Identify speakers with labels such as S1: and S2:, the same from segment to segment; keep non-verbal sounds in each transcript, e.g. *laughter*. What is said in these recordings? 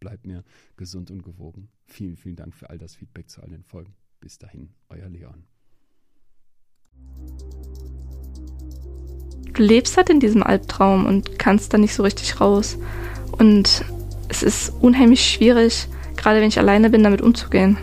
S1: bleibt mir gesund und gewogen. Vielen, vielen Dank für all das Feedback zu all den Folgen. Bis dahin, euer Leon.
S2: Du lebst halt in diesem Albtraum und kannst da nicht so richtig raus. Und es ist unheimlich schwierig, gerade wenn ich alleine bin, damit umzugehen.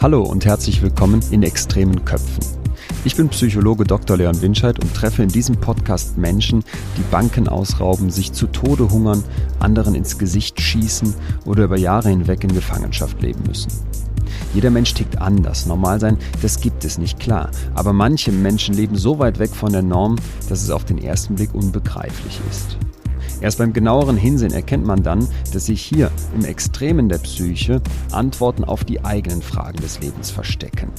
S1: Hallo und herzlich willkommen in extremen Köpfen. Ich bin Psychologe Dr. Leon Winscheid und treffe in diesem Podcast Menschen, die Banken ausrauben, sich zu Tode hungern, anderen ins Gesicht schießen oder über Jahre hinweg in Gefangenschaft leben müssen. Jeder Mensch tickt anders. Normal sein, das gibt es nicht klar. Aber manche Menschen leben so weit weg von der Norm, dass es auf den ersten Blick unbegreiflich ist. Erst beim genaueren Hinsehen erkennt man dann, dass sich hier im Extremen der Psyche Antworten auf die eigenen Fragen des Lebens verstecken.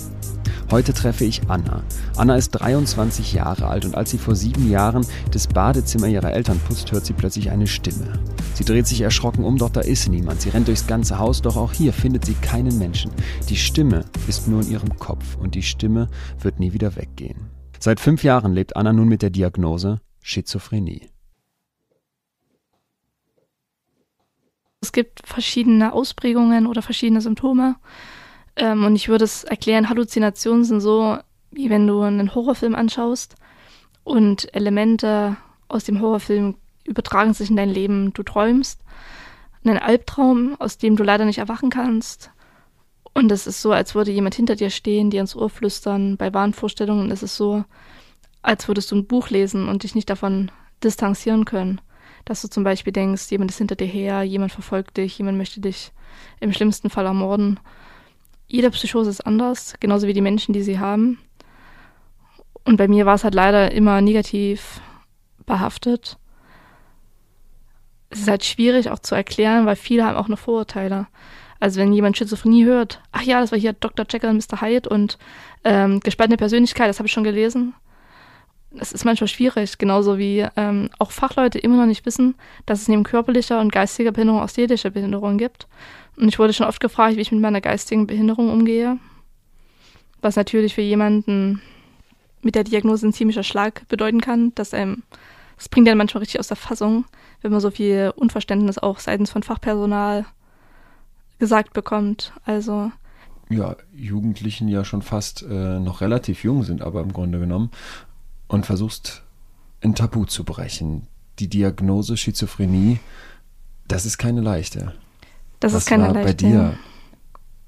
S1: Heute treffe ich Anna. Anna ist 23 Jahre alt und als sie vor sieben Jahren das Badezimmer ihrer Eltern putzt, hört sie plötzlich eine Stimme. Sie dreht sich erschrocken um, doch da ist niemand. Sie rennt durchs ganze Haus, doch auch hier findet sie keinen Menschen. Die Stimme ist nur in ihrem Kopf und die Stimme wird nie wieder weggehen. Seit fünf Jahren lebt Anna nun mit der Diagnose Schizophrenie.
S2: Es gibt verschiedene Ausprägungen oder verschiedene Symptome. Ähm, und ich würde es erklären, Halluzinationen sind so, wie wenn du einen Horrorfilm anschaust und Elemente aus dem Horrorfilm übertragen sich in dein Leben. Du träumst einen Albtraum, aus dem du leider nicht erwachen kannst. Und es ist so, als würde jemand hinter dir stehen, dir ins Ohr flüstern. Bei Wahnvorstellungen ist es so, als würdest du ein Buch lesen und dich nicht davon distanzieren können. Dass du zum Beispiel denkst, jemand ist hinter dir her, jemand verfolgt dich, jemand möchte dich im schlimmsten Fall ermorden jede Psychose ist anders, genauso wie die Menschen, die sie haben. Und bei mir war es halt leider immer negativ behaftet. Es ist halt schwierig auch zu erklären, weil viele haben auch noch Vorurteile. Also wenn jemand Schizophrenie hört, ach ja, das war hier Dr. Jekyll und Mr. Hyde und ähm, gespaltene Persönlichkeit, das habe ich schon gelesen. Es ist manchmal schwierig, genauso wie ähm, auch Fachleute immer noch nicht wissen, dass es neben körperlicher und geistiger Behinderung auch seelische Behinderung gibt. Und ich wurde schon oft gefragt, wie ich mit meiner geistigen Behinderung umgehe. Was natürlich für jemanden mit der Diagnose ein ziemlicher Schlag bedeuten kann, dass einem, das bringt ja manchmal richtig aus der Fassung, wenn man so viel Unverständnis auch seitens von Fachpersonal gesagt bekommt. Also
S1: ja, Jugendlichen ja schon fast äh, noch relativ jung sind, aber im Grunde genommen und versuchst ein Tabu zu brechen. Die Diagnose Schizophrenie, das ist keine leichte.
S2: Das
S1: was
S2: ist keine
S1: war
S2: leichte.
S1: bei dir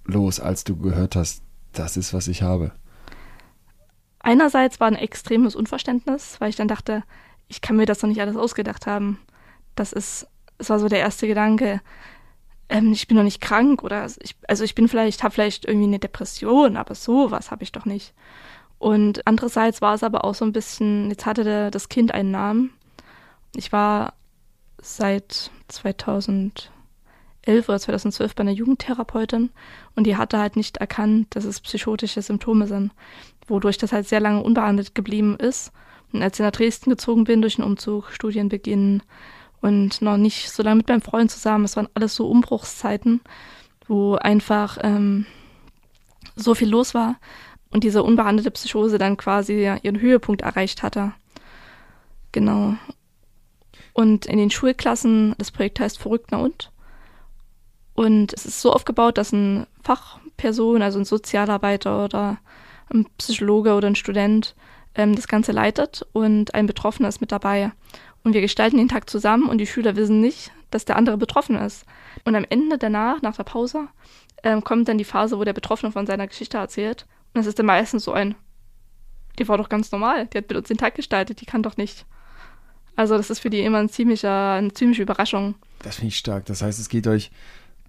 S1: los, als du gehört hast, das ist, was ich habe?
S2: Einerseits war ein extremes Unverständnis, weil ich dann dachte, ich kann mir das doch nicht alles ausgedacht haben. Das ist, es war so der erste Gedanke, ähm, ich bin doch nicht krank oder ich, also ich bin vielleicht, habe vielleicht irgendwie eine Depression, aber sowas habe ich doch nicht. Und andererseits war es aber auch so ein bisschen, jetzt hatte der, das Kind einen Namen. Ich war seit 2000 2011 oder 2012 bei einer Jugendtherapeutin und die hatte halt nicht erkannt, dass es psychotische Symptome sind, wodurch das halt sehr lange unbehandelt geblieben ist. Und als ich nach Dresden gezogen bin durch den Umzug, Studienbeginn und noch nicht so lange mit meinem Freund zusammen, es waren alles so Umbruchszeiten, wo einfach ähm, so viel los war und diese unbehandelte Psychose dann quasi ihren Höhepunkt erreicht hatte. Genau. Und in den Schulklassen, das Projekt heißt Verrückter und, und es ist so aufgebaut, dass ein Fachperson, also ein Sozialarbeiter oder ein Psychologe oder ein Student ähm, das Ganze leitet und ein Betroffener ist mit dabei. und wir gestalten den Tag zusammen und die Schüler wissen nicht, dass der andere betroffen ist. Und am Ende danach, nach der Pause, ähm, kommt dann die Phase, wo der Betroffene von seiner Geschichte erzählt. Und das ist dann meistens so ein, die war doch ganz normal, die hat mit uns den Tag gestaltet, die kann doch nicht. Also das ist für die immer ein ziemlicher, eine ziemliche Überraschung.
S1: Das finde ich stark. Das heißt, es geht euch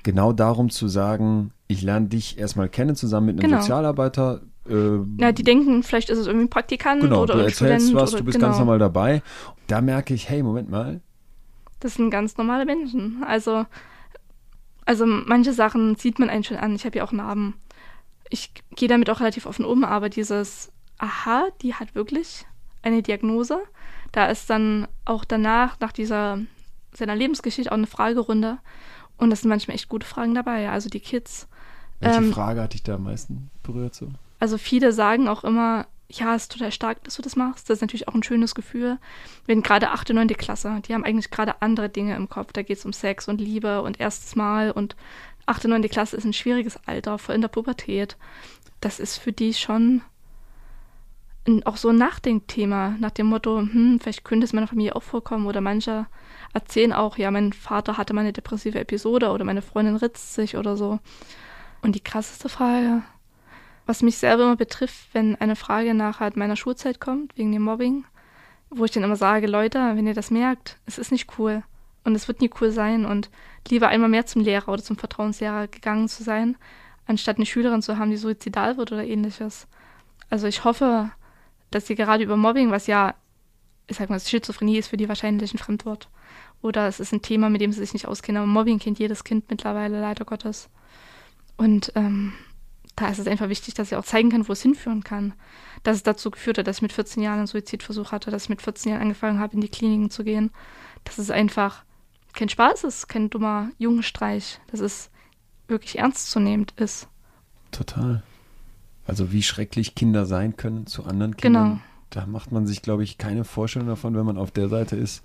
S1: genau darum zu sagen, ich lerne dich erstmal kennen zusammen mit einem genau. Sozialarbeiter.
S2: Äh, ja, die denken, vielleicht ist es irgendwie ein Praktikant
S1: genau,
S2: oder
S1: du
S2: ein
S1: erzählst
S2: Student
S1: was,
S2: oder,
S1: du bist
S2: genau.
S1: ganz normal dabei. Da merke ich, hey, Moment mal.
S2: Das sind ganz normale Menschen. Also, also manche Sachen sieht man einen schon an. Ich habe ja auch Narben. Ich gehe damit auch relativ offen um, aber dieses, aha, die hat wirklich eine Diagnose. Da ist dann auch danach, nach dieser seiner Lebensgeschichte, auch eine Fragerunde. Und das sind manchmal echt gute Fragen dabei. Also die Kids.
S1: Welche ähm, Frage hat dich da am meisten berührt so?
S2: Also viele sagen auch immer, ja, es ist total stark, dass du das machst. Das ist natürlich auch ein schönes Gefühl. Wenn gerade 8. und 9. Klasse, die haben eigentlich gerade andere Dinge im Kopf. Da geht es um Sex und Liebe und erstes Mal. Und 8. und 9. Klasse ist ein schwieriges Alter, vor in der Pubertät. Das ist für die schon auch so ein Nachdenkthema, nach dem Motto, hm, vielleicht könnte es meiner Familie auch vorkommen. Oder manche erzählen auch, ja, mein Vater hatte mal eine depressive Episode oder meine Freundin ritzt sich oder so. Und die krasseste Frage, was mich selber immer betrifft, wenn eine Frage nach halt meiner Schulzeit kommt, wegen dem Mobbing, wo ich dann immer sage, Leute, wenn ihr das merkt, es ist nicht cool und es wird nie cool sein und lieber einmal mehr zum Lehrer oder zum Vertrauenslehrer gegangen zu sein, anstatt eine Schülerin zu haben, die suizidal wird oder ähnliches. Also ich hoffe, dass sie gerade über Mobbing, was ja, ich sag mal, Schizophrenie ist für die wahrscheinlich ein Fremdwort. Oder es ist ein Thema, mit dem sie sich nicht auskennen. Aber Mobbing kennt jedes Kind mittlerweile, leider Gottes. Und ähm, da ist es einfach wichtig, dass ich auch zeigen kann, wo es hinführen kann. Dass es dazu geführt hat, dass ich mit 14 Jahren einen Suizidversuch hatte, dass ich mit 14 Jahren angefangen habe, in die Kliniken zu gehen. Dass es einfach kein Spaß ist, kein dummer Jungenstreich. Dass es wirklich ernstzunehmend ist.
S1: Total. Also wie schrecklich Kinder sein können zu anderen Kindern.
S2: Genau.
S1: Da macht man sich, glaube ich, keine Vorstellung davon, wenn man auf der Seite ist,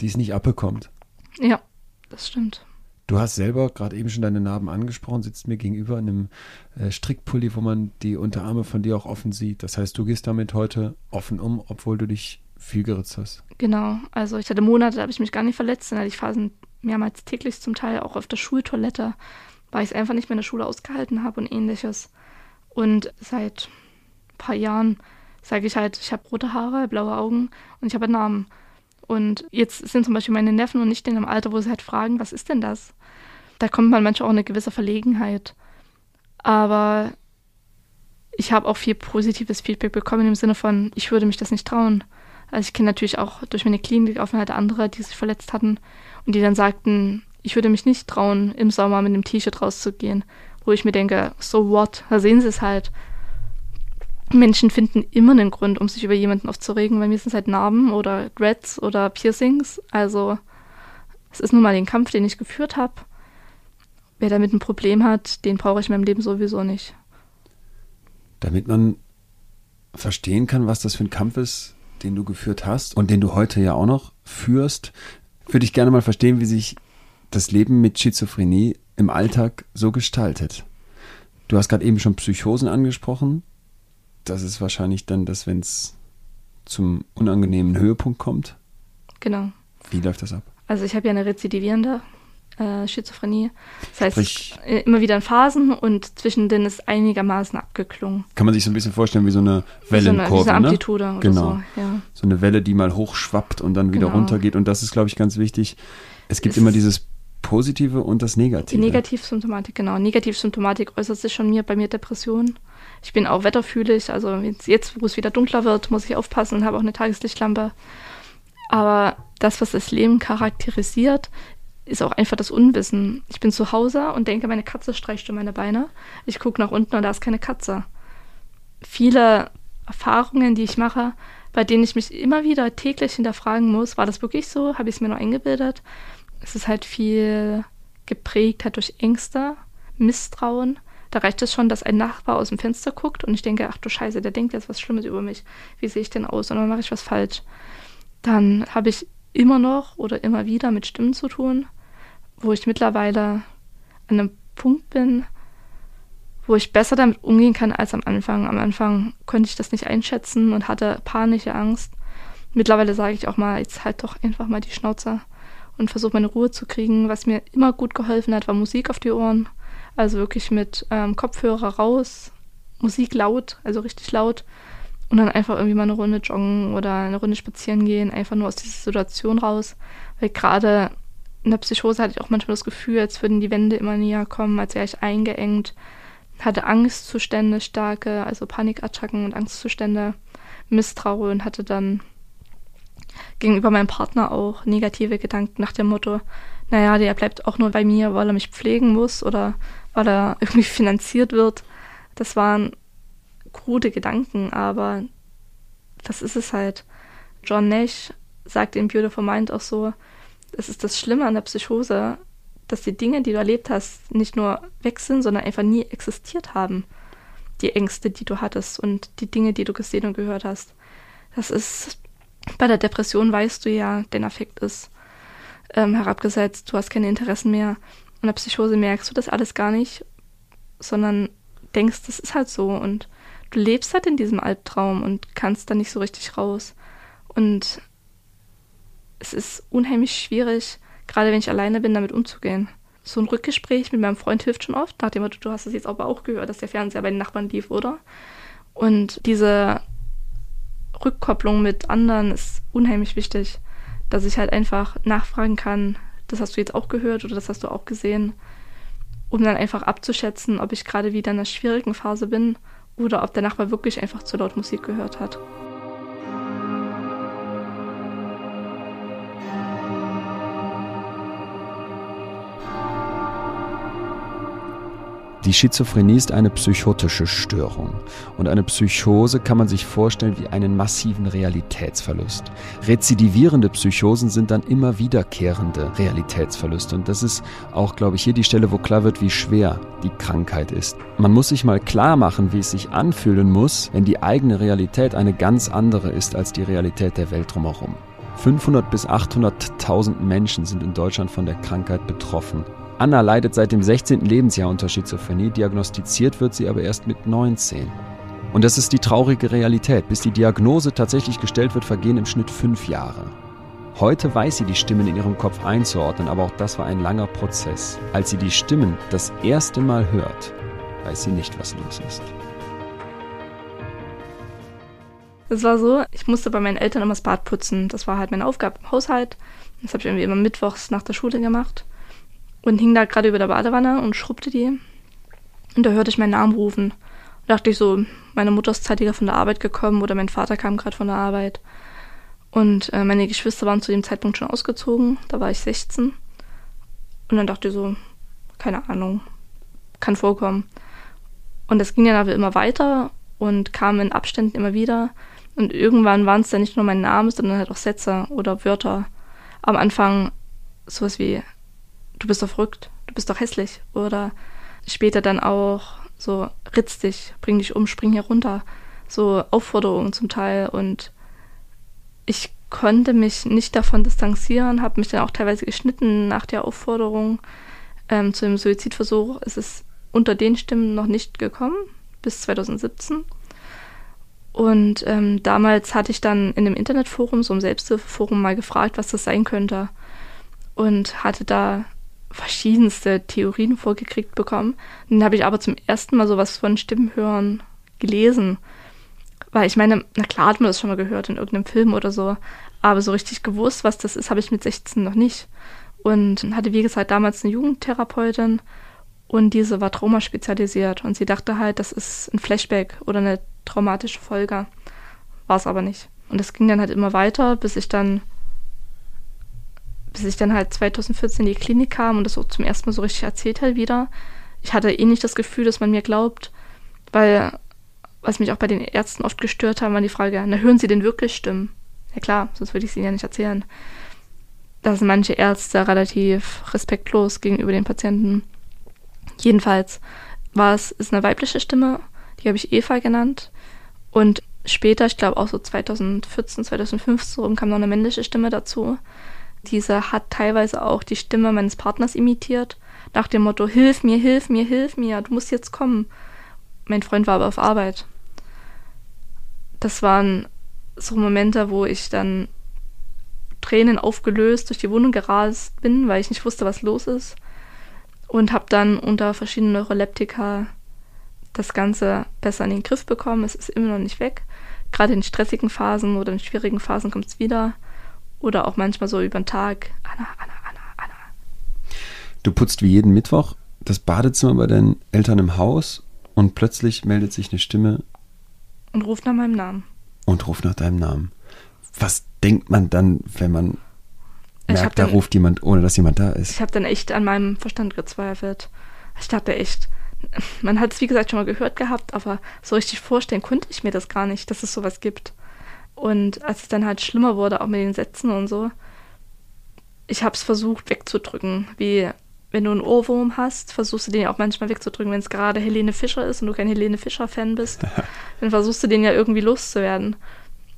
S1: die es nicht abbekommt.
S2: Ja, das stimmt.
S1: Du hast selber gerade eben schon deine Narben angesprochen, sitzt mir gegenüber in einem äh, Strickpulli, wo man die Unterarme von dir auch offen sieht. Das heißt, du gehst damit heute offen um, obwohl du dich viel geritzt hast.
S2: Genau, also ich hatte Monate, da habe ich mich gar nicht verletzt, dann hatte ich Phasen mehrmals täglich zum Teil auch auf der Schultoilette, weil ich es einfach nicht mehr in der Schule ausgehalten habe und ähnliches. Und seit ein paar Jahren sage ich halt, ich habe rote Haare, blaue Augen und ich habe einen Namen. Und jetzt sind zum Beispiel meine Neffen und ich in einem Alter, wo sie halt fragen, was ist denn das? Da kommt man manchmal auch in eine gewisse Verlegenheit. Aber ich habe auch viel positives Feedback bekommen im Sinne von, ich würde mich das nicht trauen. Also ich kenne natürlich auch durch meine Klinikaufenthalt andere, die sich verletzt hatten und die dann sagten, ich würde mich nicht trauen, im Sommer mit einem T-Shirt rauszugehen. Wo ich mir denke, so what? Da sehen sie es halt. Menschen finden immer einen Grund, um sich über jemanden aufzuregen. Bei mir sind es halt Narben oder Dreads oder Piercings. Also es ist nun mal den Kampf, den ich geführt habe. Wer damit ein Problem hat, den brauche ich in meinem Leben sowieso nicht.
S1: Damit man verstehen kann, was das für ein Kampf ist, den du geführt hast und den du heute ja auch noch führst, würde ich gerne mal verstehen, wie sich das Leben mit Schizophrenie im Alltag so gestaltet. Du hast gerade eben schon Psychosen angesprochen das ist wahrscheinlich dann das, wenn es zum unangenehmen Höhepunkt kommt.
S2: Genau.
S1: Wie läuft das ab?
S2: Also ich habe ja eine rezidivierende äh, Schizophrenie. Das heißt, Sprich, äh, immer wieder in Phasen und zwischendrin ist einigermaßen abgeklungen.
S1: Kann man sich so ein bisschen vorstellen wie so eine Wellenkurve,
S2: so eine, eine Amplitude
S1: ne?
S2: oder
S1: genau.
S2: so. Ja.
S1: So eine Welle, die mal hochschwappt und dann wieder genau. runtergeht. Und das ist, glaube ich, ganz wichtig. Es gibt es immer dieses Positive und das Negative.
S2: Die Negativsymptomatik, genau. Negativsymptomatik äußert sich schon mir bei mir Depressionen. Ich bin auch wetterfühlig, also jetzt, jetzt, wo es wieder dunkler wird, muss ich aufpassen und habe auch eine Tageslichtlampe. Aber das, was das Leben charakterisiert, ist auch einfach das Unwissen. Ich bin zu Hause und denke, meine Katze streicht um meine Beine. Ich gucke nach unten und da ist keine Katze. Viele Erfahrungen, die ich mache, bei denen ich mich immer wieder täglich hinterfragen muss, war das wirklich so? Habe ich es mir nur eingebildet? Es ist halt viel geprägt halt durch Ängste, Misstrauen da reicht es schon, dass ein Nachbar aus dem Fenster guckt und ich denke, ach du Scheiße, der denkt jetzt was Schlimmes über mich. Wie sehe ich denn aus? Und dann mache ich was falsch. Dann habe ich immer noch oder immer wieder mit Stimmen zu tun, wo ich mittlerweile an einem Punkt bin, wo ich besser damit umgehen kann als am Anfang. Am Anfang konnte ich das nicht einschätzen und hatte panische Angst. Mittlerweile sage ich auch mal, jetzt halt doch einfach mal die Schnauze und versuche meine Ruhe zu kriegen. Was mir immer gut geholfen hat, war Musik auf die Ohren. Also wirklich mit ähm, Kopfhörer raus, Musik laut, also richtig laut. Und dann einfach irgendwie mal eine Runde joggen oder eine Runde spazieren gehen, einfach nur aus dieser Situation raus. Weil gerade in der Psychose hatte ich auch manchmal das Gefühl, als würden die Wände immer näher kommen, als wäre ich eingeengt. Hatte Angstzustände starke, also Panikattacken und Angstzustände, Misstrauen, hatte dann gegenüber meinem Partner auch negative Gedanken nach dem Motto, naja, der bleibt auch nur bei mir, weil er mich pflegen muss oder weil er *laughs* irgendwie finanziert wird. Das waren krude Gedanken, aber das ist es halt. John Nash sagt in Beautiful Mind auch so, es ist das Schlimme an der Psychose, dass die Dinge, die du erlebt hast, nicht nur weg sind, sondern einfach nie existiert haben. Die Ängste, die du hattest und die Dinge, die du gesehen und gehört hast. Das ist, bei der Depression weißt du ja, dein Affekt ist ähm, herabgesetzt, du hast keine Interessen mehr. Und in der Psychose merkst du das alles gar nicht, sondern denkst, das ist halt so und du lebst halt in diesem Albtraum und kannst da nicht so richtig raus. Und es ist unheimlich schwierig, gerade wenn ich alleine bin, damit umzugehen. So ein Rückgespräch mit meinem Freund hilft schon oft, nachdem du hast es jetzt aber auch gehört, dass der Fernseher bei den Nachbarn lief, oder? Und diese Rückkopplung mit anderen ist unheimlich wichtig, dass ich halt einfach nachfragen kann, das hast du jetzt auch gehört oder das hast du auch gesehen, um dann einfach abzuschätzen, ob ich gerade wieder in einer schwierigen Phase bin oder ob der Nachbar wirklich einfach zu laut Musik gehört hat.
S1: Die Schizophrenie ist eine psychotische Störung und eine Psychose kann man sich vorstellen wie einen massiven Realitätsverlust. Rezidivierende Psychosen sind dann immer wiederkehrende Realitätsverluste und das ist auch, glaube ich, hier die Stelle, wo klar wird, wie schwer die Krankheit ist. Man muss sich mal klar machen, wie es sich anfühlen muss, wenn die eigene Realität eine ganz andere ist als die Realität der Welt drumherum. 500 bis 800.000 Menschen sind in Deutschland von der Krankheit betroffen. Anna leidet seit dem 16. Lebensjahr unter Schizophrenie, diagnostiziert wird sie aber erst mit 19. Und das ist die traurige Realität. Bis die Diagnose tatsächlich gestellt wird, vergehen im Schnitt fünf Jahre. Heute weiß sie die Stimmen in ihrem Kopf einzuordnen, aber auch das war ein langer Prozess. Als sie die Stimmen das erste Mal hört, weiß sie nicht, was los ist.
S2: Es war so, ich musste bei meinen Eltern immer das Bad putzen. Das war halt meine Aufgabe im Haushalt. Das habe ich irgendwie immer mittwochs nach der Schule gemacht und hing da gerade über der Badewanne und schrubbte die. Und da hörte ich meinen Namen rufen. Da dachte ich so, meine Mutter ist zeitiger von der Arbeit gekommen oder mein Vater kam gerade von der Arbeit. Und äh, meine Geschwister waren zu dem Zeitpunkt schon ausgezogen. Da war ich 16. Und dann dachte ich so, keine Ahnung, kann vorkommen. Und das ging dann aber immer weiter und kam in Abständen immer wieder. Und irgendwann waren es dann nicht nur mein Name, sondern halt auch Sätze oder Wörter. Am Anfang sowas wie du bist doch verrückt, du bist doch hässlich. Oder später dann auch so, ritz dich, bring dich um, spring hier runter. So Aufforderungen zum Teil. Und ich konnte mich nicht davon distanzieren, habe mich dann auch teilweise geschnitten nach der Aufforderung ähm, zu dem Suizidversuch. Es ist unter den Stimmen noch nicht gekommen, bis 2017. Und ähm, damals hatte ich dann in einem Internetforum, so einem Selbsthilfeforum, mal gefragt, was das sein könnte. Und hatte da verschiedenste Theorien vorgekriegt bekommen. Dann habe ich aber zum ersten Mal sowas von Stimmenhören gelesen. Weil ich meine, na klar hat man das schon mal gehört in irgendeinem Film oder so, aber so richtig gewusst, was das ist, habe ich mit 16 noch nicht. Und hatte, wie gesagt, damals eine Jugendtherapeutin und diese war traumaspezialisiert und sie dachte halt, das ist ein Flashback oder eine traumatische Folge. War es aber nicht. Und es ging dann halt immer weiter, bis ich dann bis ich dann halt 2014 in die Klinik kam und das so zum ersten Mal so richtig erzählt halt wieder. Ich hatte eh nicht das Gefühl, dass man mir glaubt, weil was mich auch bei den Ärzten oft gestört haben, war die Frage, na hören Sie denn wirklich Stimmen? Ja klar, sonst würde ich es Ihnen ja nicht erzählen. Da sind manche Ärzte relativ respektlos gegenüber den Patienten. Jedenfalls war es ist eine weibliche Stimme, die habe ich Eva genannt. Und später, ich glaube auch so 2014, 2015 rum, kam noch eine männliche Stimme dazu. Dieser hat teilweise auch die Stimme meines Partners imitiert, nach dem Motto, hilf mir, hilf mir, hilf mir, du musst jetzt kommen. Mein Freund war aber auf Arbeit. Das waren so Momente, wo ich dann Tränen aufgelöst durch die Wohnung gerast bin, weil ich nicht wusste, was los ist. Und habe dann unter verschiedenen Neuroleptika das Ganze besser in den Griff bekommen. Es ist immer noch nicht weg. Gerade in stressigen Phasen oder in schwierigen Phasen kommt es wieder. Oder auch manchmal so über den Tag. Anna, Anna, Anna, Anna.
S1: Du putzt wie jeden Mittwoch das Badezimmer bei deinen Eltern im Haus und plötzlich meldet sich eine Stimme.
S2: Und ruft nach meinem Namen.
S1: Und ruft nach deinem Namen. Was denkt man dann, wenn man merkt, da ruft jemand, ohne dass jemand da ist?
S2: Ich habe dann echt an meinem Verstand gezweifelt. Ich dachte echt, man hat es wie gesagt schon mal gehört gehabt, aber so richtig vorstellen konnte ich mir das gar nicht, dass es sowas gibt. Und als es dann halt schlimmer wurde, auch mit den Sätzen und so, ich habe es versucht wegzudrücken, wie wenn du einen Ohrwurm hast, versuchst du den ja auch manchmal wegzudrücken, wenn es gerade Helene Fischer ist und du kein Helene Fischer-Fan bist, *laughs* dann versuchst du den ja irgendwie loszuwerden.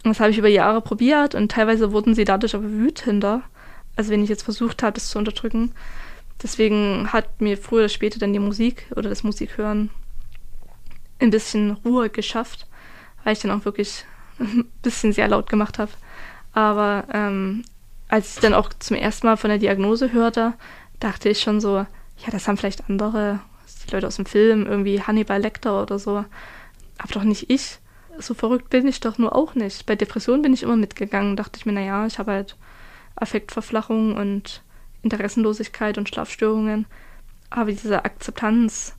S2: Und das habe ich über Jahre probiert und teilweise wurden sie dadurch aber wütender, als wenn ich jetzt versucht habe, das zu unterdrücken. Deswegen hat mir früher oder später dann die Musik oder das Musikhören ein bisschen Ruhe geschafft, weil ich dann auch wirklich ein *laughs* bisschen sehr laut gemacht habe. Aber ähm, als ich dann auch zum ersten Mal von der Diagnose hörte, dachte ich schon so, ja, das haben vielleicht andere, die Leute aus dem Film, irgendwie Hannibal Lecter oder so, aber doch nicht ich. So verrückt bin ich doch nur auch nicht. Bei Depressionen bin ich immer mitgegangen, dachte ich mir, naja, ich habe halt Affektverflachung und Interessenlosigkeit und Schlafstörungen. Aber diese Akzeptanz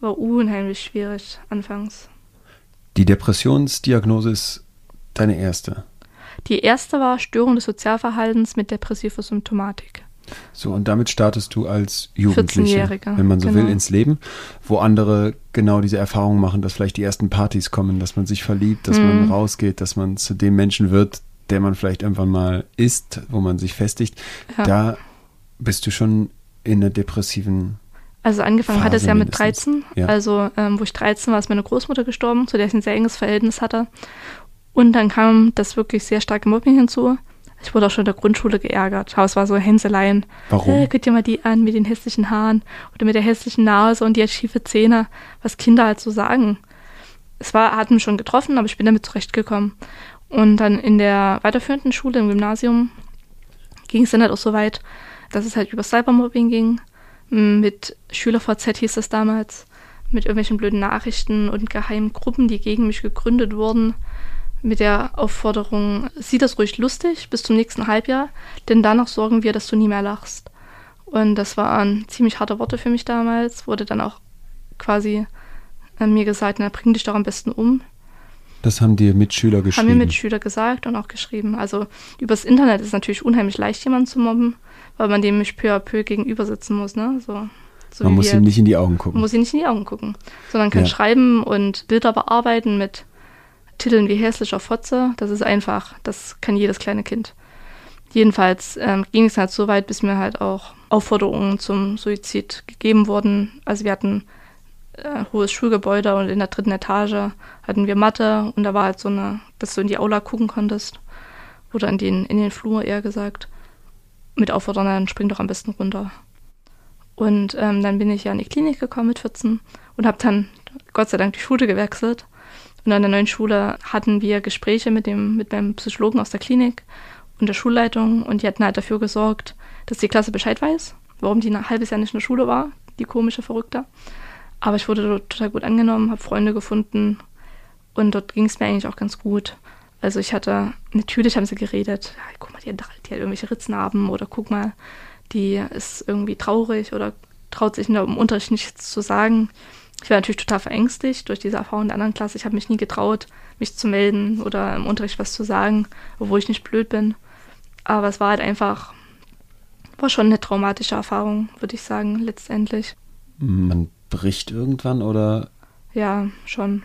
S2: war unheimlich schwierig anfangs.
S1: Die Depressionsdiagnose ist deine erste?
S2: Die erste war Störung des Sozialverhaltens mit depressiver Symptomatik.
S1: So, und damit startest du als Jugendliche, wenn man so genau. will, ins Leben, wo andere genau diese Erfahrung machen, dass vielleicht die ersten Partys kommen, dass man sich verliebt, dass mhm. man rausgeht, dass man zu dem Menschen wird, der man vielleicht irgendwann mal ist, wo man sich festigt. Ja. Da bist du schon in der depressiven
S2: also angefangen Phase hat es ja mit 13. Ja. Also ähm, wo ich 13 war, ist meine Großmutter gestorben, zu der ich ein sehr enges Verhältnis hatte. Und dann kam das wirklich sehr starke Mobbing hinzu. Ich wurde auch schon in der Grundschule geärgert. Aber es war so Hänseleien.
S1: Warum?
S2: Hey, guck dir mal die an mit den hässlichen Haaren oder mit der hässlichen Nase und die hat schiefe Zähne. Was Kinder halt so sagen. Es war, hat mich schon getroffen, aber ich bin damit zurechtgekommen. Und dann in der weiterführenden Schule, im Gymnasium, ging es dann halt auch so weit, dass es halt über Cybermobbing ging. Mit SchülerVZ hieß es damals. Mit irgendwelchen blöden Nachrichten und geheimen Gruppen, die gegen mich gegründet wurden mit der Aufforderung, sieh das ruhig lustig bis zum nächsten Halbjahr, denn danach sorgen wir, dass du nie mehr lachst. Und das waren ziemlich harte Worte für mich damals, wurde dann auch quasi äh, mir gesagt, na, bring dich doch am besten um.
S1: Das haben dir Mitschüler geschrieben?
S2: Haben mir Mitschüler gesagt und auch geschrieben. Also übers Internet ist es natürlich unheimlich leicht, jemanden zu mobben, weil man dem nicht peu à peu gegenüber sitzen muss, ne? So,
S1: so man muss ihm nicht in die Augen gucken. Man
S2: muss ihm nicht in die Augen gucken, sondern kann ja. schreiben und Bilder bearbeiten mit Titeln wie hässlicher Fotze, das ist einfach, das kann jedes kleine Kind. Jedenfalls ähm, ging es halt so weit, bis mir halt auch Aufforderungen zum Suizid gegeben wurden. Also wir hatten äh, hohes Schulgebäude und in der dritten Etage hatten wir Mathe und da war halt so eine, dass du in die Aula gucken konntest. Oder in den, in den Flur eher gesagt. Mit Aufforderungen, spring doch am besten runter. Und ähm, dann bin ich ja in die Klinik gekommen mit 14 und habe dann Gott sei Dank die Schule gewechselt und an der neuen Schule hatten wir Gespräche mit dem, mit meinem Psychologen aus der Klinik und der Schulleitung und die hatten halt dafür gesorgt, dass die Klasse Bescheid weiß, warum die ein halbes Jahr nicht in der Schule war, die komische Verrückte. Aber ich wurde dort total gut angenommen, habe Freunde gefunden und dort ging es mir eigentlich auch ganz gut. Also ich hatte, natürlich haben sie geredet, ja, guck mal, die hat, die hat irgendwelche Ritznarben oder guck mal, die ist irgendwie traurig oder traut sich der Unterricht nichts zu sagen. Ich war natürlich total verängstigt durch diese Erfahrung in der anderen Klasse. Ich habe mich nie getraut, mich zu melden oder im Unterricht was zu sagen, obwohl ich nicht blöd bin. Aber es war halt einfach, war schon eine traumatische Erfahrung, würde ich sagen, letztendlich.
S1: Man bricht irgendwann oder?
S2: Ja, schon.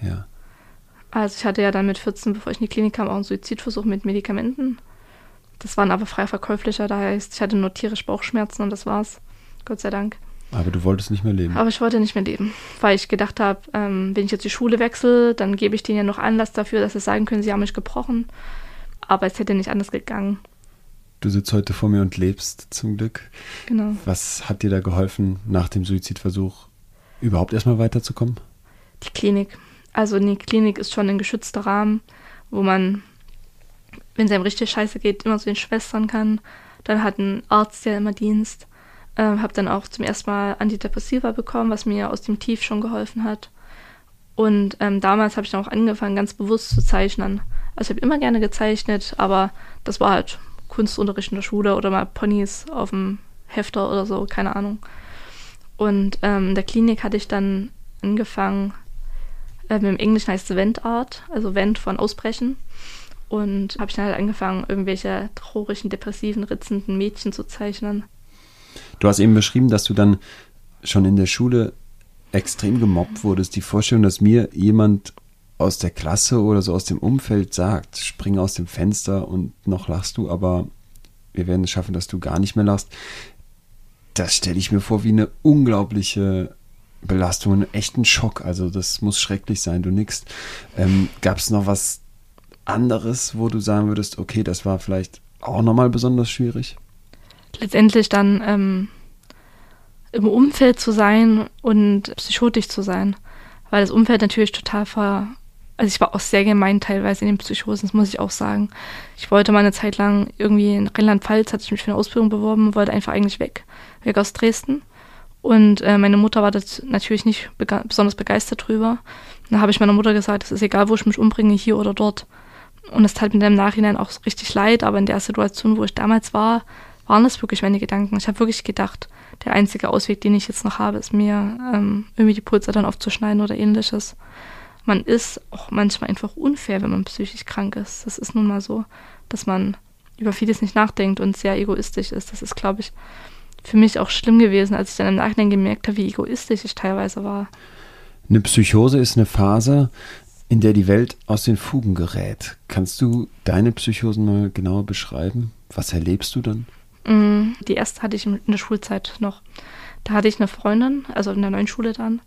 S1: Ja.
S2: Also ich hatte ja dann mit 14, bevor ich in die Klinik kam, auch einen Suizidversuch mit Medikamenten. Das waren aber frei verkäuflicher, da heißt, ich hatte nur tierisch Bauchschmerzen und das war's. Gott sei Dank.
S1: Aber du wolltest nicht mehr leben.
S2: Aber ich wollte nicht mehr leben, weil ich gedacht habe, ähm, wenn ich jetzt die Schule wechsle, dann gebe ich denen ja noch Anlass dafür, dass sie sagen können, sie haben mich gebrochen. Aber es hätte nicht anders gegangen.
S1: Du sitzt heute vor mir und lebst zum Glück.
S2: Genau.
S1: Was hat dir da geholfen, nach dem Suizidversuch überhaupt erstmal weiterzukommen?
S2: Die Klinik. Also die Klinik ist schon ein geschützter Rahmen, wo man, wenn es einem richtig scheiße geht, immer zu den Schwestern kann. Dann hat ein Arzt ja immer Dienst. Ähm, habe dann auch zum ersten Mal Antidepressiva bekommen, was mir aus dem Tief schon geholfen hat. Und ähm, damals habe ich dann auch angefangen, ganz bewusst zu zeichnen. Also ich habe immer gerne gezeichnet, aber das war halt Kunstunterricht in der Schule oder mal Ponys auf dem Hefter oder so, keine Ahnung. Und ähm, in der Klinik hatte ich dann angefangen, ähm, im Englischen heißt es Vent-Art, also Vent von Ausbrechen. Und habe ich dann halt angefangen, irgendwelche traurigen, depressiven, ritzenden Mädchen zu zeichnen.
S1: Du hast eben beschrieben, dass du dann schon in der Schule extrem gemobbt wurdest. Die Vorstellung, dass mir jemand aus der Klasse oder so aus dem Umfeld sagt, spring aus dem Fenster und noch lachst du, aber wir werden es schaffen, dass du gar nicht mehr lachst. Das stelle ich mir vor wie eine unglaubliche Belastung, einen echten Schock. Also das muss schrecklich sein, du nix. Ähm, Gab es noch was anderes, wo du sagen würdest, okay, das war vielleicht auch nochmal besonders schwierig?
S2: Letztendlich dann ähm, im Umfeld zu sein und psychotisch zu sein, weil das Umfeld natürlich total ver... Also ich war auch sehr gemein teilweise in den Psychosen, das muss ich auch sagen. Ich wollte mal eine Zeit lang irgendwie in Rheinland-Pfalz, hatte ich mich für eine Ausbildung beworben, wollte einfach eigentlich weg, weg aus Dresden. Und äh, meine Mutter war das natürlich nicht bege besonders begeistert drüber. Dann habe ich meiner Mutter gesagt, es ist egal, wo ich mich umbringe, hier oder dort. Und es tat mir im Nachhinein auch richtig leid, aber in der Situation, wo ich damals war, waren das wirklich meine Gedanken. Ich habe wirklich gedacht, der einzige Ausweg, den ich jetzt noch habe, ist mir ähm, irgendwie die Pulse dann aufzuschneiden oder ähnliches. Man ist auch manchmal einfach unfair, wenn man psychisch krank ist. Das ist nun mal so, dass man über vieles nicht nachdenkt und sehr egoistisch ist. Das ist, glaube ich, für mich auch schlimm gewesen, als ich dann im Nachhinein gemerkt habe, wie egoistisch ich teilweise war.
S1: Eine Psychose ist eine Phase, in der die Welt aus den Fugen gerät. Kannst du deine Psychosen mal genauer beschreiben? Was erlebst du dann?
S2: Mm, die erste hatte ich in der Schulzeit noch. Da hatte ich eine Freundin, also in der neuen Schule dann,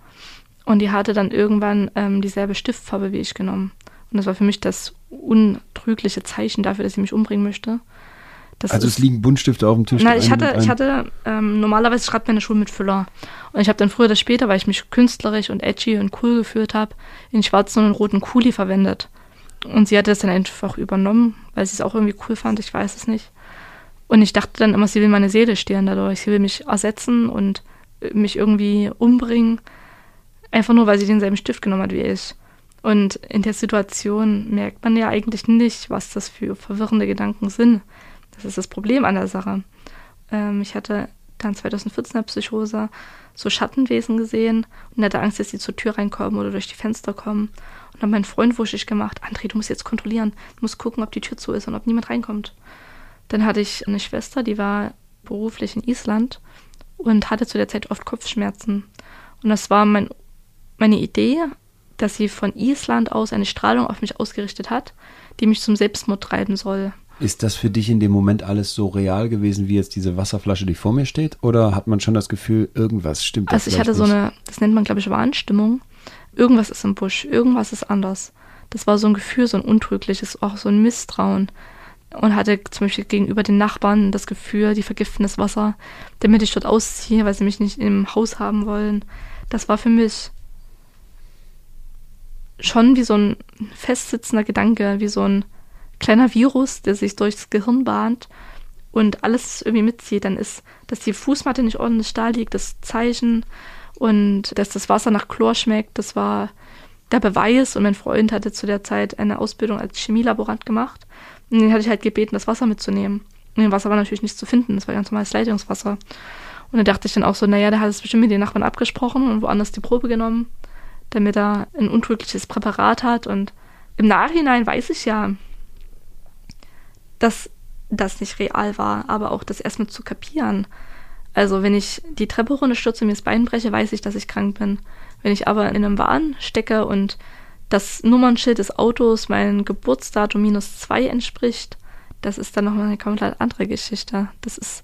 S2: und die hatte dann irgendwann ähm, dieselbe Stiftfarbe wie ich genommen. Und das war für mich das untrügliche Zeichen dafür, dass sie mich umbringen möchte.
S1: Das also ist, es liegen Buntstifte auf dem Tisch.
S2: Nein, ich hatte, ich hatte ähm, normalerweise schreibt meine Schule mit Füller. Und ich habe dann früher oder später, weil ich mich künstlerisch und edgy und cool gefühlt habe, den schwarzen und roten Kuli verwendet. Und sie hatte das dann einfach übernommen, weil sie es auch irgendwie cool fand, ich weiß es nicht. Und ich dachte dann immer, sie will meine Seele stehlen dadurch. Sie will mich ersetzen und mich irgendwie umbringen. Einfach nur, weil sie denselben Stift genommen hat wie ich. Und in der Situation merkt man ja eigentlich nicht, was das für verwirrende Gedanken sind. Das ist das Problem an der Sache. Ähm, ich hatte dann 2014 eine Psychose, so Schattenwesen gesehen und hatte Angst, dass sie zur Tür reinkommen oder durch die Fenster kommen. Und dann mein Freund wuschig gemacht, André, du musst jetzt kontrollieren, du musst gucken, ob die Tür zu ist und ob niemand reinkommt. Dann hatte ich eine Schwester, die war beruflich in Island und hatte zu der Zeit oft Kopfschmerzen. Und das war mein, meine Idee, dass sie von Island aus eine Strahlung auf mich ausgerichtet hat, die mich zum Selbstmord treiben soll.
S1: Ist das für dich in dem Moment alles so real gewesen, wie jetzt diese Wasserflasche, die vor mir steht? Oder hat man schon das Gefühl, irgendwas stimmt
S2: Also ich hatte
S1: nicht?
S2: so eine, das nennt man glaube ich Wahnstimmung. Irgendwas ist im Busch, irgendwas ist anders. Das war so ein Gefühl, so ein untrügliches, auch so ein Misstrauen. Und hatte zum Beispiel gegenüber den Nachbarn das Gefühl, die vergiften das Wasser, damit ich dort ausziehe, weil sie mich nicht im Haus haben wollen. Das war für mich schon wie so ein festsitzender Gedanke, wie so ein kleiner Virus, der sich durchs Gehirn bahnt und alles irgendwie mitzieht, dann ist, dass die Fußmatte nicht ordentlich da liegt, das Zeichen und dass das Wasser nach Chlor schmeckt, das war der Beweis und mein Freund hatte zu der Zeit eine Ausbildung als Chemielaborant gemacht und den hatte ich halt gebeten, das Wasser mitzunehmen. Und das Wasser war natürlich nicht zu finden, das war ganz normales Leitungswasser. Und da dachte ich dann auch so, naja, der hat es bestimmt mit den Nachbarn abgesprochen und woanders die Probe genommen, damit er ein untrügliches Präparat hat. Und im Nachhinein weiß ich ja, dass das nicht real war, aber auch das erstmal zu kapieren. Also wenn ich die Treppe runterstürze und mir das Bein breche, weiß ich, dass ich krank bin. Wenn ich aber in einem Wahn stecke und das Nummernschild des Autos mein Geburtsdatum minus zwei entspricht, das ist dann nochmal eine komplett andere Geschichte. Das ist,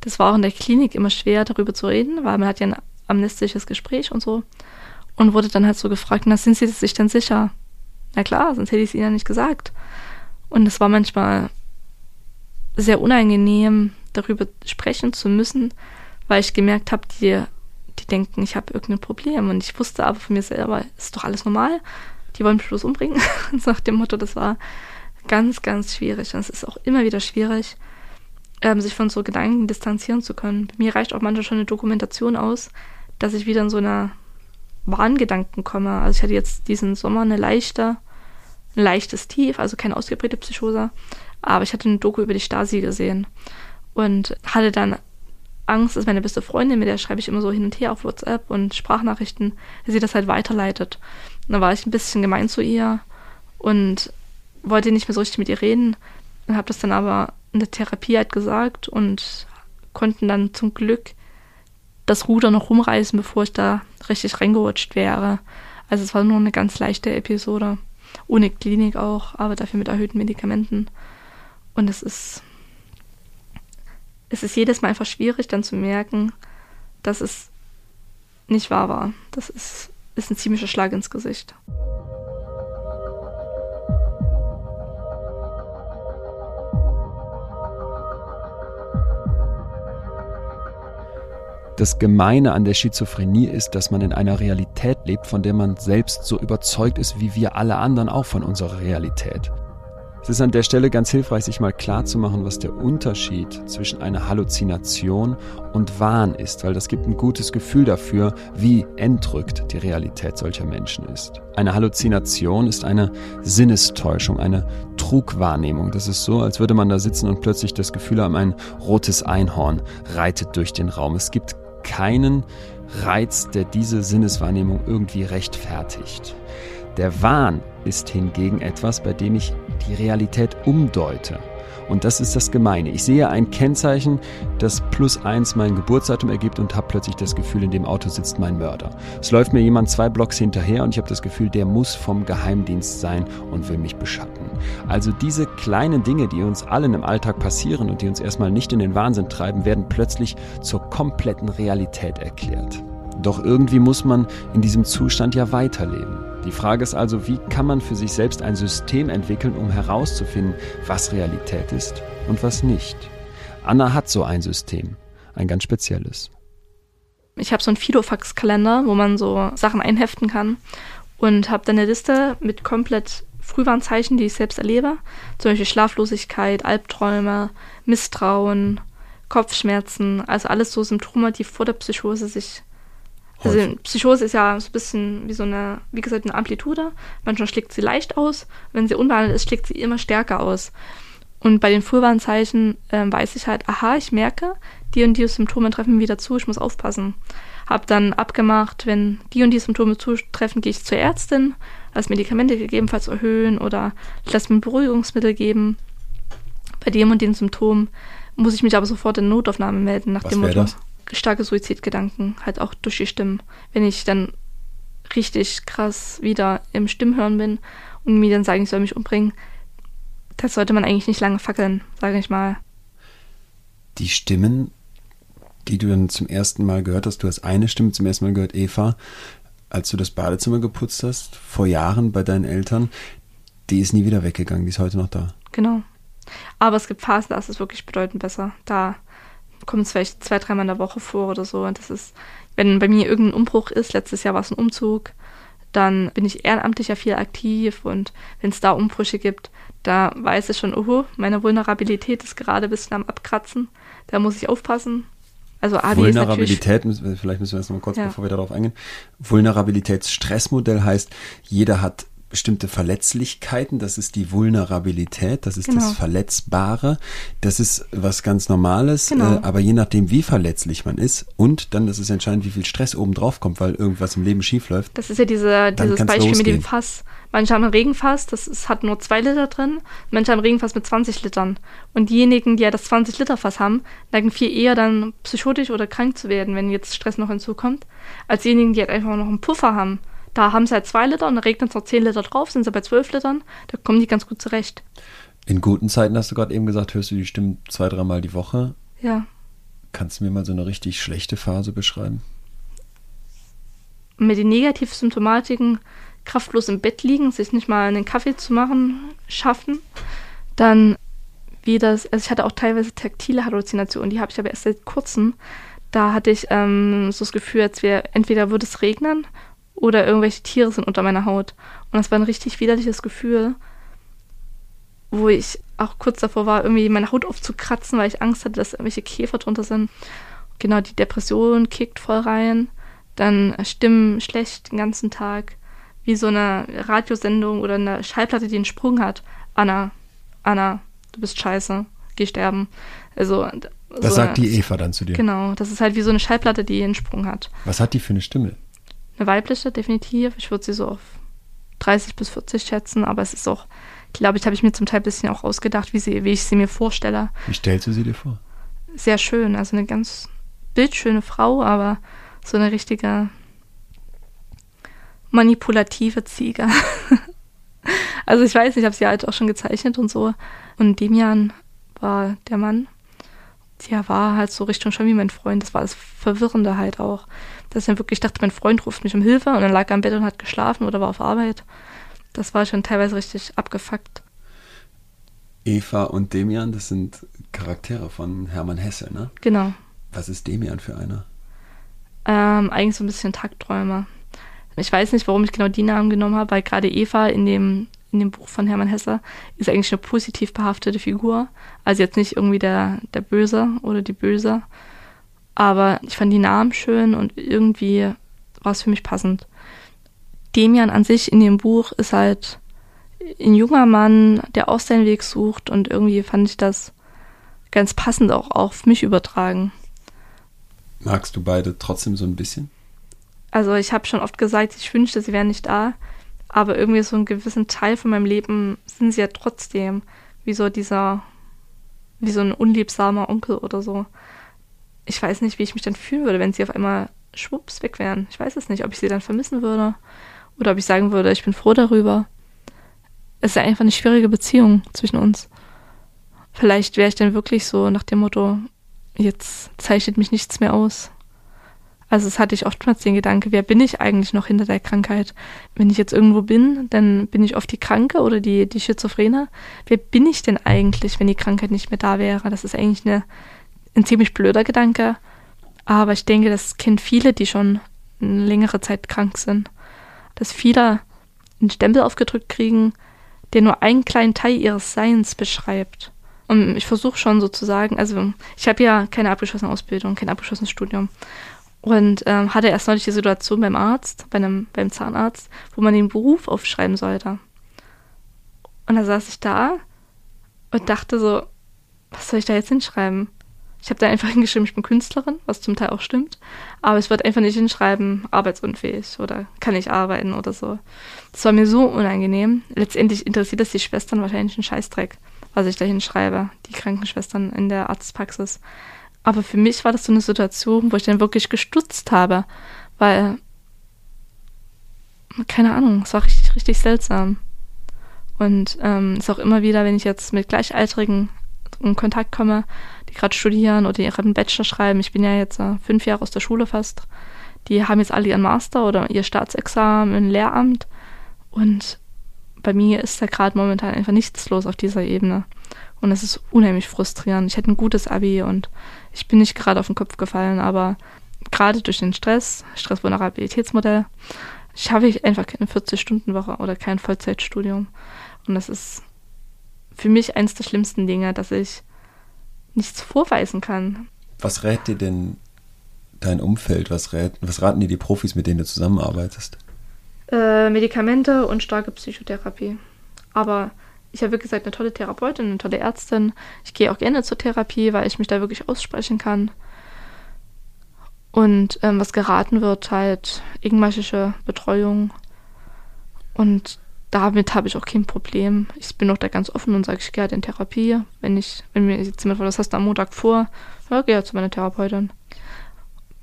S2: das war auch in der Klinik immer schwer, darüber zu reden, weil man hat ja ein amnestisches Gespräch und so. Und wurde dann halt so gefragt, na, sind Sie sich denn sicher? Na klar, sonst hätte ich es Ihnen ja nicht gesagt. Und es war manchmal sehr unangenehm, darüber sprechen zu müssen, weil ich gemerkt habe, die, die denken, ich habe irgendein Problem. Und ich wusste aber von mir selber, ist doch alles normal. die wollen mich bloß umbringen. *laughs* Nach dem Motto, das war ganz, ganz schwierig. Und es ist auch immer wieder schwierig, ähm, sich von so Gedanken distanzieren zu können. Bei mir reicht auch manchmal schon eine Dokumentation aus, dass ich wieder in so einer Wahngedanken komme. Also ich hatte jetzt diesen Sommer eine leichte, ein leichtes Tief, also keine ausgeprägte Psychose, aber ich hatte eine Doku über die Stasi gesehen und hatte dann Angst, dass meine beste Freundin, mit der schreibe ich immer so hin und her auf WhatsApp und Sprachnachrichten, dass sie das halt weiterleitet. Und dann war ich ein bisschen gemein zu ihr und wollte nicht mehr so richtig mit ihr reden und habe das dann aber in der Therapie halt gesagt und konnten dann zum Glück das Ruder noch rumreißen, bevor ich da richtig reingerutscht wäre. Also es war nur eine ganz leichte Episode. Ohne Klinik auch, aber dafür mit erhöhten Medikamenten. Und es ist, es ist jedes Mal einfach schwierig, dann zu merken, dass es nicht wahr war. Das ist, ist ein ziemlicher Schlag ins Gesicht.
S1: Das Gemeine an der Schizophrenie ist, dass man in einer Realität lebt, von der man selbst so überzeugt ist, wie wir alle anderen auch von unserer Realität. Es ist an der Stelle ganz hilfreich, sich mal klarzumachen, was der Unterschied zwischen einer Halluzination und Wahn ist, weil das gibt ein gutes Gefühl dafür, wie entrückt die Realität solcher Menschen ist. Eine Halluzination ist eine Sinnestäuschung, eine Trugwahrnehmung. Das ist so, als würde man da sitzen und plötzlich das Gefühl haben, ein rotes Einhorn reitet durch den Raum. Es gibt keinen Reiz, der diese Sinneswahrnehmung irgendwie rechtfertigt. Der Wahn ist hingegen etwas, bei dem ich die Realität umdeute. Und das ist das Gemeine. Ich sehe ein Kennzeichen, das plus eins mein Geburtsdatum ergibt und habe plötzlich das Gefühl, in dem Auto sitzt mein Mörder. Es läuft mir jemand zwei Blocks hinterher und ich habe das Gefühl, der muss vom Geheimdienst sein und will mich beschatten. Also diese kleinen Dinge, die uns allen im Alltag passieren und die uns erstmal nicht in den Wahnsinn treiben, werden plötzlich zur kompletten Realität erklärt. Doch irgendwie muss man in diesem Zustand ja weiterleben. Die Frage ist also, wie kann man für sich selbst ein System entwickeln, um herauszufinden, was Realität ist und was nicht. Anna hat so ein System, ein ganz spezielles.
S2: Ich habe so einen Fidofax-Kalender, wo man so Sachen einheften kann und habe dann eine Liste mit komplett Frühwarnzeichen, die ich selbst erlebe. Zum Beispiel Schlaflosigkeit, Albträume, Misstrauen, Kopfschmerzen, also alles so Symptome, die vor der Psychose sich also Psychose ist ja so ein bisschen wie so eine, wie gesagt, eine Amplitude. Manchmal schlägt sie leicht aus. Wenn sie unbehandelt ist, schlägt sie immer stärker aus. Und bei den Frühwarnzeichen äh, weiß ich halt, aha, ich merke, die und die Symptome treffen wieder zu, ich muss aufpassen. Hab dann abgemacht, wenn die und die Symptome zutreffen, gehe ich zur Ärztin, lass Medikamente gegebenenfalls erhöhen oder lass mir Beruhigungsmittel geben. Bei dem und den Symptomen muss ich mich aber sofort in Notaufnahme melden, nach
S1: Was
S2: dem Motto.
S1: Das?
S2: Starke Suizidgedanken halt auch durch die Stimmen. Wenn ich dann richtig krass wieder im Stimmhören bin und mir dann sagen, ich soll mich umbringen, das sollte man eigentlich nicht lange fackeln, sage ich mal.
S1: Die Stimmen, die du dann zum ersten Mal gehört hast, du hast eine Stimme zum ersten Mal gehört, Eva, als du das Badezimmer geputzt hast, vor Jahren bei deinen Eltern, die ist nie wieder weggegangen, die ist heute noch da.
S2: Genau. Aber es gibt Phasen, da ist es wirklich bedeutend besser. Da kommt es vielleicht zwei, dreimal in der Woche vor oder so. Und das ist, wenn bei mir irgendein Umbruch ist, letztes Jahr war es ein Umzug, dann bin ich ehrenamtlich ja viel aktiv und wenn es da Umbrüche gibt, da weiß ich schon, oh, meine Vulnerabilität ist gerade ein bisschen am Abkratzen. Da muss ich aufpassen. Also Abi
S1: Vulnerabilität, vielleicht müssen wir jetzt noch mal kurz, ja. bevor wir darauf eingehen. Vulnerabilitätsstressmodell heißt, jeder hat bestimmte Verletzlichkeiten, das ist die Vulnerabilität, das ist genau. das Verletzbare, das ist was ganz Normales, genau. äh, aber je nachdem, wie verletzlich man ist und dann, das ist entscheidend, wie viel Stress oben drauf kommt, weil irgendwas im Leben schief läuft.
S2: Das ist ja diese, dieses Beispiel mit dem Fass. Manche haben ein Regenfass, das ist, hat nur zwei Liter drin, manche haben ein Regenfass mit 20 Litern. Und diejenigen, die ja das 20 Liter Fass haben, neigen viel eher dann psychotisch oder krank zu werden, wenn jetzt Stress noch hinzukommt, als diejenigen, die halt einfach noch einen Puffer haben da haben sie halt zwei Liter und dann regnet es noch zehn Liter drauf, sind sie bei zwölf Litern. Da kommen die ganz gut zurecht.
S1: In guten Zeiten hast du gerade eben gesagt, hörst du die Stimmen zwei, dreimal die Woche.
S2: Ja.
S1: Kannst du mir mal so eine richtig schlechte Phase beschreiben?
S2: Mit den Negativsymptomatiken kraftlos im Bett liegen, sich nicht mal einen Kaffee zu machen, schaffen. Dann wie das, also ich hatte auch teilweise taktile Halluzinationen, die habe ich aber erst seit kurzem. Da hatte ich ähm, so das Gefühl, als wäre entweder würde es regnen oder irgendwelche Tiere sind unter meiner Haut. Und das war ein richtig widerliches Gefühl, wo ich auch kurz davor war, irgendwie meine Haut aufzukratzen, weil ich Angst hatte, dass irgendwelche Käfer drunter sind. Genau, die Depression kickt voll rein. Dann Stimmen schlecht den ganzen Tag. Wie so eine Radiosendung oder eine Schallplatte, die einen Sprung hat. Anna, Anna, du bist scheiße, geh sterben. Also.
S1: Was so sagt eine, die Eva dann zu dir?
S2: Genau, das ist halt wie so eine Schallplatte, die einen Sprung hat.
S1: Was hat die für eine Stimme?
S2: Eine weibliche, definitiv. Ich würde sie so auf 30 bis 40 schätzen, aber es ist auch, glaube ich, habe ich mir zum Teil ein bisschen auch ausgedacht, wie, sie, wie ich sie mir vorstelle.
S1: Wie stellst du sie dir vor?
S2: Sehr schön, also eine ganz bildschöne Frau, aber so eine richtige manipulative Ziege. *laughs* also ich weiß, ich habe sie halt auch schon gezeichnet und so. Und Demian war der Mann. Der war halt so Richtung schon wie mein Freund. Das war das Verwirrende halt auch. Dass ich dann wirklich dachte, mein Freund ruft mich um Hilfe und dann lag er im Bett und hat geschlafen oder war auf Arbeit. Das war schon teilweise richtig abgefuckt.
S1: Eva und Demian, das sind Charaktere von Hermann Hesse, ne?
S2: Genau.
S1: Was ist Demian für einer?
S2: Ähm, eigentlich so ein bisschen Tagträumer. Ich weiß nicht, warum ich genau die Namen genommen habe, weil gerade Eva in dem, in dem Buch von Hermann Hesse ist eigentlich eine positiv behaftete Figur. Also jetzt nicht irgendwie der, der Böse oder die Böse. Aber ich fand die Namen schön und irgendwie war es für mich passend. Demian an sich in dem Buch ist halt ein junger Mann, der auch seinen Weg sucht und irgendwie fand ich das ganz passend auch auf mich übertragen.
S1: Magst du beide trotzdem so ein bisschen?
S2: Also ich habe schon oft gesagt, ich wünschte, sie wären nicht da, aber irgendwie so einen gewissen Teil von meinem Leben sind sie ja trotzdem, wie so dieser, wie so ein unliebsamer Onkel oder so. Ich weiß nicht, wie ich mich dann fühlen würde, wenn sie auf einmal schwupps weg wären. Ich weiß es nicht, ob ich sie dann vermissen würde oder ob ich sagen würde, ich bin froh darüber. Es ist ja einfach eine schwierige Beziehung zwischen uns. Vielleicht wäre ich dann wirklich so nach dem Motto, jetzt zeichnet mich nichts mehr aus. Also es hatte ich oftmals den Gedanke, wer bin ich eigentlich noch hinter der Krankheit? Wenn ich jetzt irgendwo bin, dann bin ich oft die Kranke oder die, die Schizophrene. Wer bin ich denn eigentlich, wenn die Krankheit nicht mehr da wäre? Das ist eigentlich eine, ein ziemlich blöder Gedanke. Aber ich denke, das kennen viele, die schon eine längere Zeit krank sind. Dass viele einen Stempel aufgedrückt kriegen, der nur einen kleinen Teil ihres Seins beschreibt. Und ich versuche schon sozusagen, also ich habe ja keine abgeschlossene Ausbildung, kein abgeschlossenes Studium. Und ähm, hatte erst neulich die Situation beim Arzt, bei einem, beim Zahnarzt, wo man den Beruf aufschreiben sollte. Und da saß ich da und dachte so, was soll ich da jetzt hinschreiben? Ich habe da einfach *laughs* hingeschrieben, ich bin Künstlerin, was zum Teil auch stimmt. Aber ich würde einfach nicht hinschreiben, arbeitsunfähig oder kann ich arbeiten oder so. Das war mir so unangenehm. Letztendlich interessiert das die Schwestern wahrscheinlich einen Scheißdreck was ich da hinschreibe, die Krankenschwestern in der Arztpraxis. Aber für mich war das so eine Situation, wo ich dann wirklich gestutzt habe, weil, keine Ahnung, es war richtig, richtig seltsam. Und ähm, ist auch immer wieder, wenn ich jetzt mit Gleichaltrigen in Kontakt komme, die gerade studieren oder ihren Bachelor schreiben, ich bin ja jetzt äh, fünf Jahre aus der Schule fast, die haben jetzt alle ihren Master oder ihr Staatsexamen, ein Lehramt und bei mir ist da gerade momentan einfach nichts los auf dieser Ebene. Und es ist unheimlich frustrierend. Ich hätte ein gutes Abi und ich bin nicht gerade auf den Kopf gefallen, aber gerade durch den Stress, Stressvulnerabilitätsmodell, schaffe ich einfach keine 40-Stunden-Woche oder kein Vollzeitstudium. Und das ist für mich eines der schlimmsten Dinge, dass ich nichts vorweisen kann.
S1: Was rät dir denn dein Umfeld? Was, rät, was raten dir die Profis, mit denen du zusammenarbeitest?
S2: Äh, Medikamente und starke Psychotherapie. Aber ich habe, wie gesagt, eine tolle Therapeutin, eine tolle Ärztin. Ich gehe auch gerne zur Therapie, weil ich mich da wirklich aussprechen kann. Und ähm, was geraten wird, halt engmaschische Betreuung. Und damit habe ich auch kein Problem. Ich bin auch da ganz offen und sage, ich gehe halt in Therapie. Wenn ich, wenn mir jetzt jemand was hast du am Montag vor? Ja, gehe halt zu meiner Therapeutin.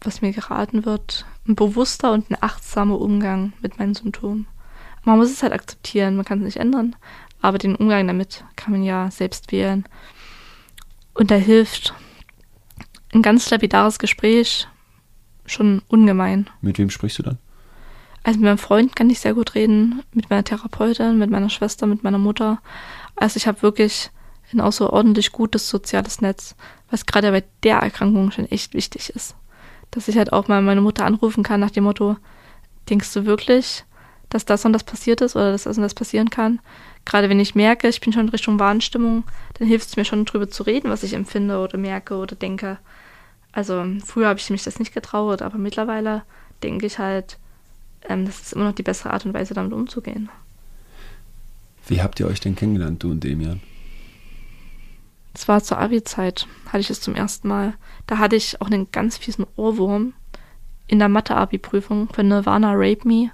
S2: Was mir geraten wird, ein bewusster und ein achtsamer Umgang mit meinen Symptomen. Man muss es halt akzeptieren, man kann es nicht ändern, aber den Umgang damit kann man ja selbst wählen. Und da hilft ein ganz lapidares Gespräch schon ungemein.
S1: Mit wem sprichst du dann?
S2: Also mit meinem Freund kann ich sehr gut reden, mit meiner Therapeutin, mit meiner Schwester, mit meiner Mutter. Also ich habe wirklich ein außerordentlich gutes soziales Netz, was gerade bei der Erkrankung schon echt wichtig ist dass ich halt auch mal meine Mutter anrufen kann nach dem Motto, denkst du wirklich, dass das und das passiert ist oder dass das und das passieren kann? Gerade wenn ich merke, ich bin schon in Richtung Warnstimmung, dann hilft es mir schon drüber zu reden, was ich empfinde oder merke oder denke. Also früher habe ich mich das nicht getraut, aber mittlerweile denke ich halt, ähm, das ist immer noch die bessere Art und Weise, damit umzugehen.
S1: Wie habt ihr euch denn kennengelernt, du und Demian?
S2: Es war zur Abi-Zeit, hatte ich es zum ersten Mal. Da hatte ich auch einen ganz fiesen Ohrwurm in der Mathe-Abi-Prüfung von Nirvana Rape Me.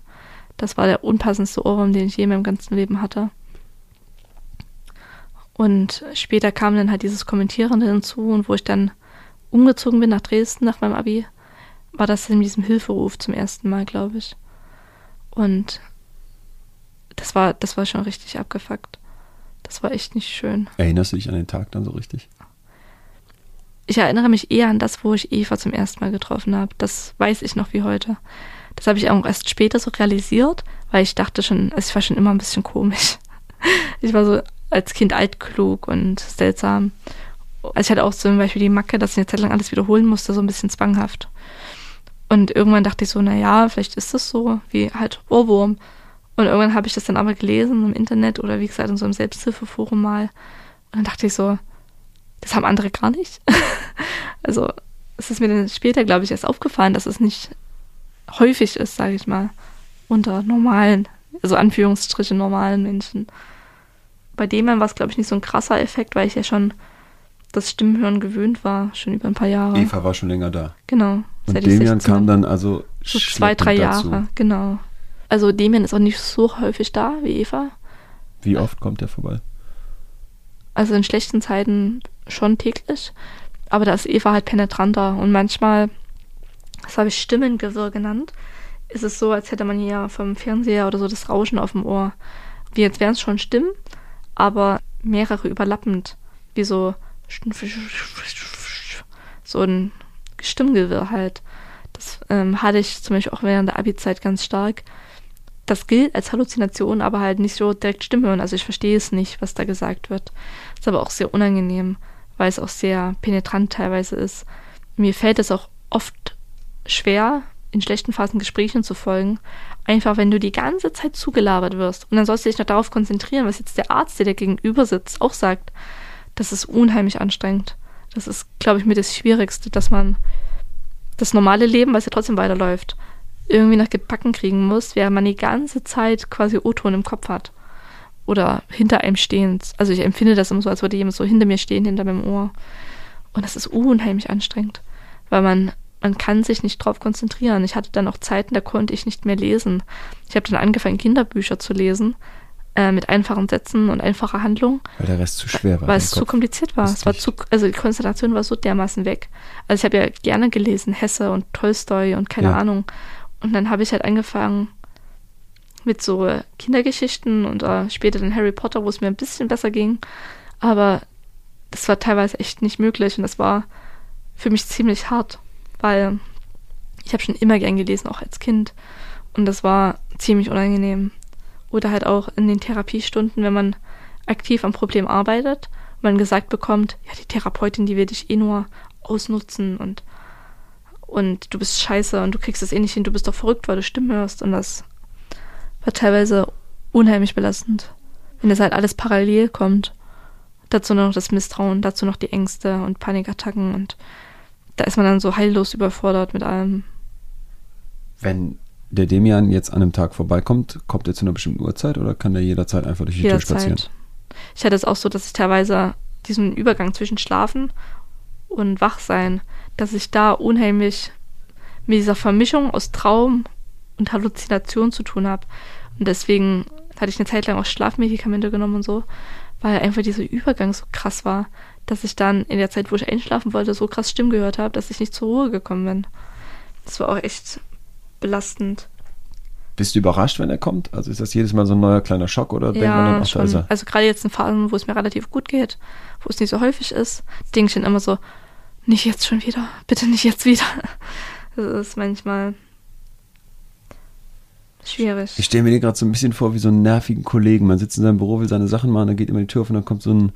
S2: Das war der unpassendste Ohrwurm, den ich je in meinem ganzen Leben hatte. Und später kam dann halt dieses Kommentierende hinzu und wo ich dann umgezogen bin nach Dresden nach meinem Abi, war das in diesem Hilferuf zum ersten Mal, glaube ich. Und das war, das war schon richtig abgefuckt. Das war echt nicht schön.
S1: Erinnerst du dich an den Tag dann so richtig?
S2: Ich erinnere mich eher an das, wo ich Eva zum ersten Mal getroffen habe. Das weiß ich noch wie heute. Das habe ich auch erst später so realisiert, weil ich dachte schon, also ich war schon immer ein bisschen komisch. *laughs* Ich war so als Kind altklug und seltsam. Also ich hatte auch zum Beispiel die Macke, dass ich eine Zeit lang alles wiederholen musste, so ein bisschen zwanghaft. Und irgendwann dachte ich so, naja, vielleicht ist das so, wie halt Ohrwurm. Und irgendwann habe ich das dann aber gelesen im Internet oder wie gesagt in so einem Selbsthilfeforum mal. Und dann dachte ich so, das haben andere gar nicht. *laughs* also es ist mir dann später, glaube ich, erst aufgefallen, dass es nicht häufig ist, sage ich mal, unter normalen, also Anführungsstriche normalen Menschen. Bei dem war es, glaube ich, nicht so ein krasser Effekt, weil ich ja schon das Stimmhören gewöhnt war, schon über ein paar Jahre.
S1: Eva war schon länger da.
S2: Genau.
S1: Und Demian kam dann also
S2: so zwei, drei dazu. Jahre, genau. Also Demian ist auch nicht so häufig da wie Eva.
S1: Wie oft kommt er vorbei?
S2: Also in schlechten Zeiten schon täglich. Aber da ist Eva halt penetranter. Und manchmal, das habe ich Stimmengewirr genannt, ist es so, als hätte man hier vom Fernseher oder so das Rauschen auf dem Ohr. Wie jetzt wären es schon Stimmen, aber mehrere überlappend. Wie so so ein Stimmgewirr halt. Das ähm, hatte ich zum Beispiel auch während der Abi-Zeit ganz stark das gilt als Halluzination, aber halt nicht so direkt Stimme hören. Also ich verstehe es nicht, was da gesagt wird. Ist aber auch sehr unangenehm, weil es auch sehr penetrant teilweise ist. Mir fällt es auch oft schwer, in schlechten Phasen Gesprächen zu folgen. Einfach, wenn du die ganze Zeit zugelabert wirst. Und dann sollst du dich noch darauf konzentrieren, was jetzt der Arzt, der dir gegenüber sitzt, auch sagt. Das ist unheimlich anstrengend. Das ist, glaube ich, mir das Schwierigste, dass man das normale Leben, was ja trotzdem weiterläuft, irgendwie noch gebacken kriegen muss, während man die ganze Zeit quasi O-Ton im Kopf hat. Oder hinter einem stehend. Also ich empfinde das immer so, als würde jemand so hinter mir stehen, hinter meinem Ohr. Und das ist unheimlich anstrengend, weil man, man kann sich nicht drauf konzentrieren. Ich hatte dann auch Zeiten, da konnte ich nicht mehr lesen. Ich habe dann angefangen, Kinderbücher zu lesen, äh, mit einfachen Sätzen und einfacher Handlung.
S1: Weil der Rest zu schwer war.
S2: Weil es Kopf. zu kompliziert war. Es war zu, also die Konzentration war so dermaßen weg. Also ich habe ja gerne gelesen, Hesse und Tolstoi und keine ja. Ahnung. Und dann habe ich halt angefangen mit so Kindergeschichten und uh, später dann Harry Potter, wo es mir ein bisschen besser ging. Aber das war teilweise echt nicht möglich und das war für mich ziemlich hart, weil ich habe schon immer gern gelesen, auch als Kind. Und das war ziemlich unangenehm. Oder halt auch in den Therapiestunden, wenn man aktiv am Problem arbeitet, man gesagt bekommt, ja, die Therapeutin, die will dich eh nur ausnutzen und und du bist scheiße und du kriegst es eh nicht hin, du bist doch verrückt, weil du Stimmen hörst und das war teilweise unheimlich belastend. Wenn das halt alles parallel kommt. Dazu noch das Misstrauen, dazu noch die Ängste und Panikattacken und da ist man dann so heillos überfordert mit allem.
S1: Wenn der Demian jetzt an einem Tag vorbeikommt, kommt er zu einer bestimmten Uhrzeit oder kann der jederzeit einfach durch die jederzeit. Tür spazieren?
S2: Ich hatte es auch so, dass ich teilweise diesen Übergang zwischen Schlafen und Wachsein dass ich da unheimlich mit dieser Vermischung aus Traum und Halluzination zu tun habe. Und deswegen hatte ich eine Zeit lang auch Schlafmedikamente genommen und so, weil einfach dieser Übergang so krass war, dass ich dann in der Zeit, wo ich einschlafen wollte, so krass Stimmen gehört habe, dass ich nicht zur Ruhe gekommen bin. Das war auch echt belastend.
S1: Bist du überrascht, wenn er kommt? Also ist das jedes Mal so ein neuer kleiner Schock oder ja, denkt man dann auch,
S2: schon. er? Also gerade jetzt in Phasen, wo es mir relativ gut geht, wo es nicht so häufig ist, denke ich dann immer so, nicht jetzt schon wieder. Bitte nicht jetzt wieder. *laughs* Das ist manchmal schwierig.
S1: Ich stelle mir den gerade so ein bisschen vor wie so einen nervigen Kollegen. Man sitzt in seinem Büro, will seine Sachen machen, dann geht immer die Tür auf und dann kommt so ein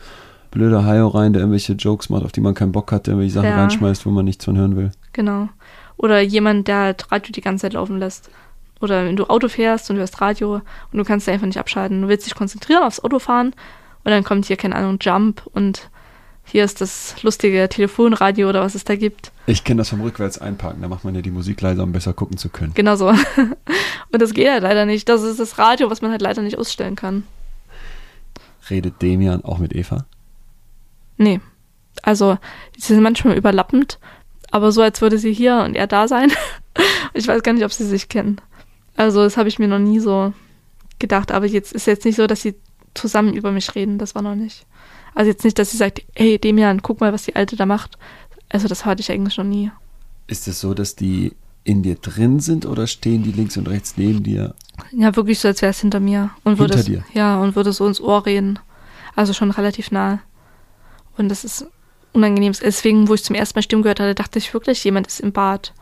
S1: blöder Haio rein, der irgendwelche Jokes macht, auf die man keinen Bock hat, der irgendwelche Sachen ja. reinschmeißt, wo man nichts von hören will.
S2: Genau. Oder jemand, der halt Radio die ganze Zeit laufen lässt. oder wenn du Auto fährst und du hörst Radio und du kannst einfach nicht abschalten. Du willst dich konzentrieren aufs Autofahren und dann kommt hier, keine Ahnung, Jump und hier ist das lustige Telefonradio oder was es da gibt.
S1: Ich kenne das vom rückwärts einparken, da macht man ja die Musik leiser, um besser gucken zu können.
S2: Genau so. *laughs* Und das geht halt leider nicht. Das ist das Radio, was man halt leider nicht ausstellen kann.
S1: Redet Demian auch mit Eva?
S2: Nee. Also, sie sind manchmal überlappend, aber so, als würde sie hier und er da sein. *laughs* ich weiß gar nicht, ob sie sich kennen. Also, das habe ich mir noch nie so gedacht. Aber jetzt ist jetzt nicht so, dass sie zusammen über mich reden. Das war noch nicht. Also jetzt nicht, dass sie sagt, hey Demian, guck mal, was die Alte da macht. Also das hatte ich eigentlich noch nie.
S1: Ist es so, dass die in dir drin sind oder stehen die links und rechts neben dir?
S2: Ja, wirklich so, als wäre es hinter mir. Und würde
S1: hinter
S2: es,
S1: dir?
S2: Ja, und würde so ins Ohr reden. Also schon relativ nah. Und das ist unangenehm. Deswegen, wo ich zum ersten Mal Stimmen gehört hatte, dachte ich wirklich, jemand ist im Bad.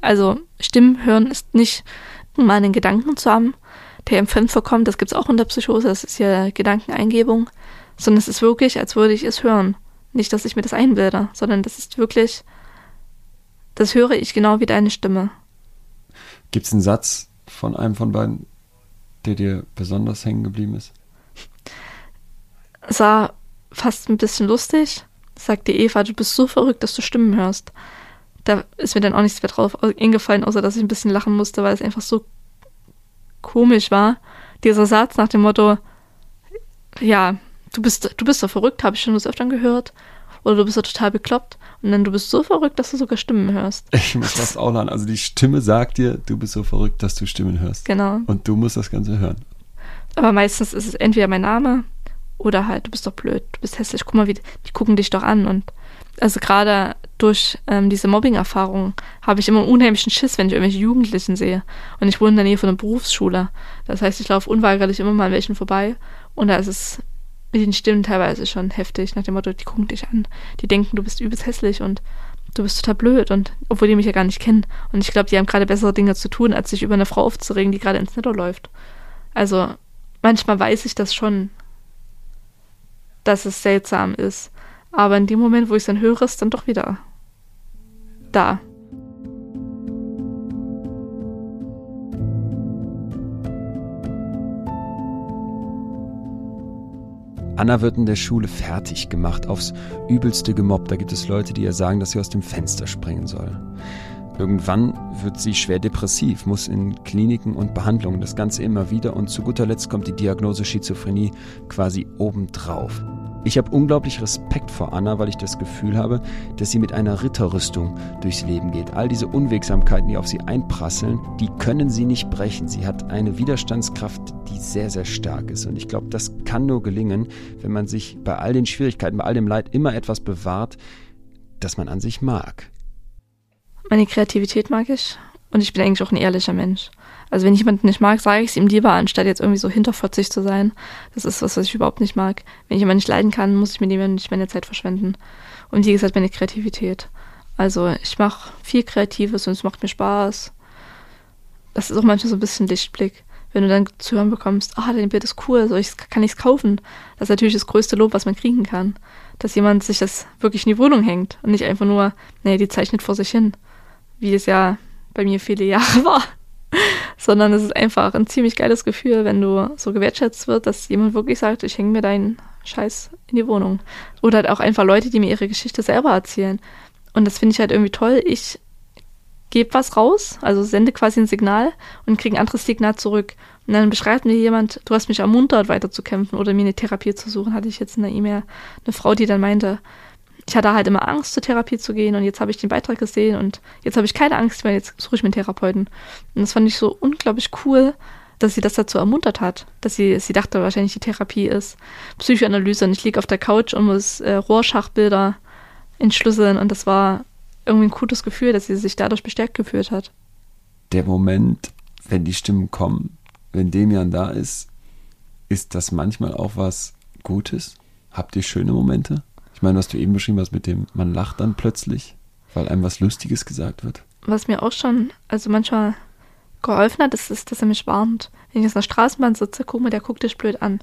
S2: Also Stimmen hören ist nicht meinen Gedanken zu haben, TM5 vorkommt, das gibt es auch in der Psychose, das ist ja Gedankeneingebung, sondern es ist wirklich, als würde ich es hören. Nicht, dass ich mir das einbilde, sondern das ist wirklich, das höre ich genau wie deine Stimme.
S1: Gibt es einen Satz von einem von beiden, der dir besonders hängen geblieben ist?
S2: War fast ein bisschen lustig, sagte Eva, du bist so verrückt, dass du Stimmen hörst. Da ist mir dann auch nichts mehr drauf eingefallen, außer dass ich ein bisschen lachen musste, weil es einfach so komisch war, dieser Satz nach dem Motto, ja, du bist, du bist so verrückt, habe ich schon das öfter gehört. Oder du bist so total bekloppt. Und dann du bist so verrückt, dass du sogar Stimmen hörst. *laughs*
S1: Ich muss das auch lernen. Also die Stimme sagt dir, du bist so verrückt, dass du Stimmen hörst.
S2: Genau.
S1: Und du musst das Ganze hören.
S2: Aber meistens ist es entweder mein Name oder halt, du bist doch blöd, du bist hässlich, guck mal, wie, die gucken dich doch an. Und also gerade durch ähm, diese Mobbing-Erfahrung habe ich immer einen unheimlichen Schiss, wenn ich irgendwelche Jugendlichen sehe. Und ich wohne in der Nähe von einer Berufsschule. Das heißt, ich laufe unweigerlich immer mal an welchen vorbei. Und da ist es mit den Stimmen teilweise schon heftig, nach dem Motto, die gucken dich an. Die denken, du bist übelst hässlich und du bist total blöd. Und obwohl die mich ja gar nicht kennen. Und ich glaube, die haben gerade bessere Dinge zu tun, als sich über eine Frau aufzuregen, die gerade ins Netto läuft. Also manchmal weiß ich das schon, dass es seltsam ist. Aber in dem Moment, wo ich es dann höre, ist dann doch wieder da.
S1: Anna wird in der Schule fertig gemacht, aufs Übelste gemobbt. Da gibt es Leute, die ihr sagen, dass sie aus dem Fenster springen soll. Irgendwann wird sie schwer depressiv, muss in Kliniken und Behandlungen, das Ganze immer wieder und zu guter Letzt kommt die Diagnose Schizophrenie quasi obendrauf. Ich habe unglaublich Respekt vor Anna, weil ich das Gefühl habe, dass sie mit einer Ritterrüstung durchs Leben geht. All diese Unwegsamkeiten, die auf sie einprasseln, die können sie nicht brechen. Sie hat eine Widerstandskraft, die sehr, sehr stark ist. Und ich glaube, das kann nur gelingen, wenn man sich bei all den Schwierigkeiten, bei all dem Leid immer etwas bewahrt, das man an sich mag.
S2: Meine Kreativität mag ich und ich bin eigentlich auch ein ehrlicher Mensch. Also wenn ich jemanden nicht mag, sage ich es ihm lieber, anstatt jetzt irgendwie so hinterfotzig zu sein. Das ist was, was ich überhaupt nicht mag. Wenn ich jemanden nicht leiden kann, muss ich mit dem nicht meine Zeit verschwenden. Und wie gesagt, meine Kreativität. Also ich mache viel Kreatives und es macht mir Spaß. Das ist auch manchmal so ein bisschen Lichtblick. Wenn du dann zu hören bekommst, ah, dein Bild ist cool, soll ich, kann ich es kaufen? Das ist natürlich das größte Lob, was man kriegen kann. Dass jemand sich das wirklich in die Wohnung hängt und nicht einfach nur, nee, die zeichnet vor sich hin. Wie es ja bei mir viele Jahre war *laughs* sondern es ist einfach ein ziemlich geiles Gefühl, wenn du so gewertschätzt wird, dass jemand wirklich sagt, ich hänge mir deinen Scheiß in die Wohnung. Oder halt auch einfach Leute, die mir ihre Geschichte selber erzählen. Und das finde ich halt irgendwie toll. Ich gebe was raus, also sende quasi ein Signal und kriege ein anderes Signal zurück. Und dann beschreibt mir jemand, du hast mich ermuntert, weiterzukämpfen oder mir eine Therapie zu suchen, hatte ich jetzt in der E-Mail eine Frau, die dann meinte, ich hatte halt immer Angst, zur Therapie zu gehen und jetzt habe ich den Beitrag gesehen und jetzt habe ich keine Angst mehr, jetzt suche ich mir einen Therapeuten. Und das fand ich so unglaublich cool, dass sie das dazu ermuntert hat, dass sie, sie dachte wahrscheinlich, die Therapie ist Psychoanalyse und ich liege auf der Couch und muss äh, Rohrschachbilder entschlüsseln und das war irgendwie ein cooles Gefühl, dass sie sich dadurch bestärkt gefühlt hat.
S1: Der Moment, wenn die Stimmen kommen, wenn Demian da ist, ist das manchmal auch was Gutes? Habt ihr schöne Momente? Ich meine, was du eben beschrieben hast mit dem, man lacht dann plötzlich, weil einem was Lustiges gesagt wird.
S2: Was mir auch schon, also manchmal geholfen hat, ist, dass er mich warnt. Wenn ich jetzt in der Straßenbahn sitze, guck mal, der guckt dich blöd an.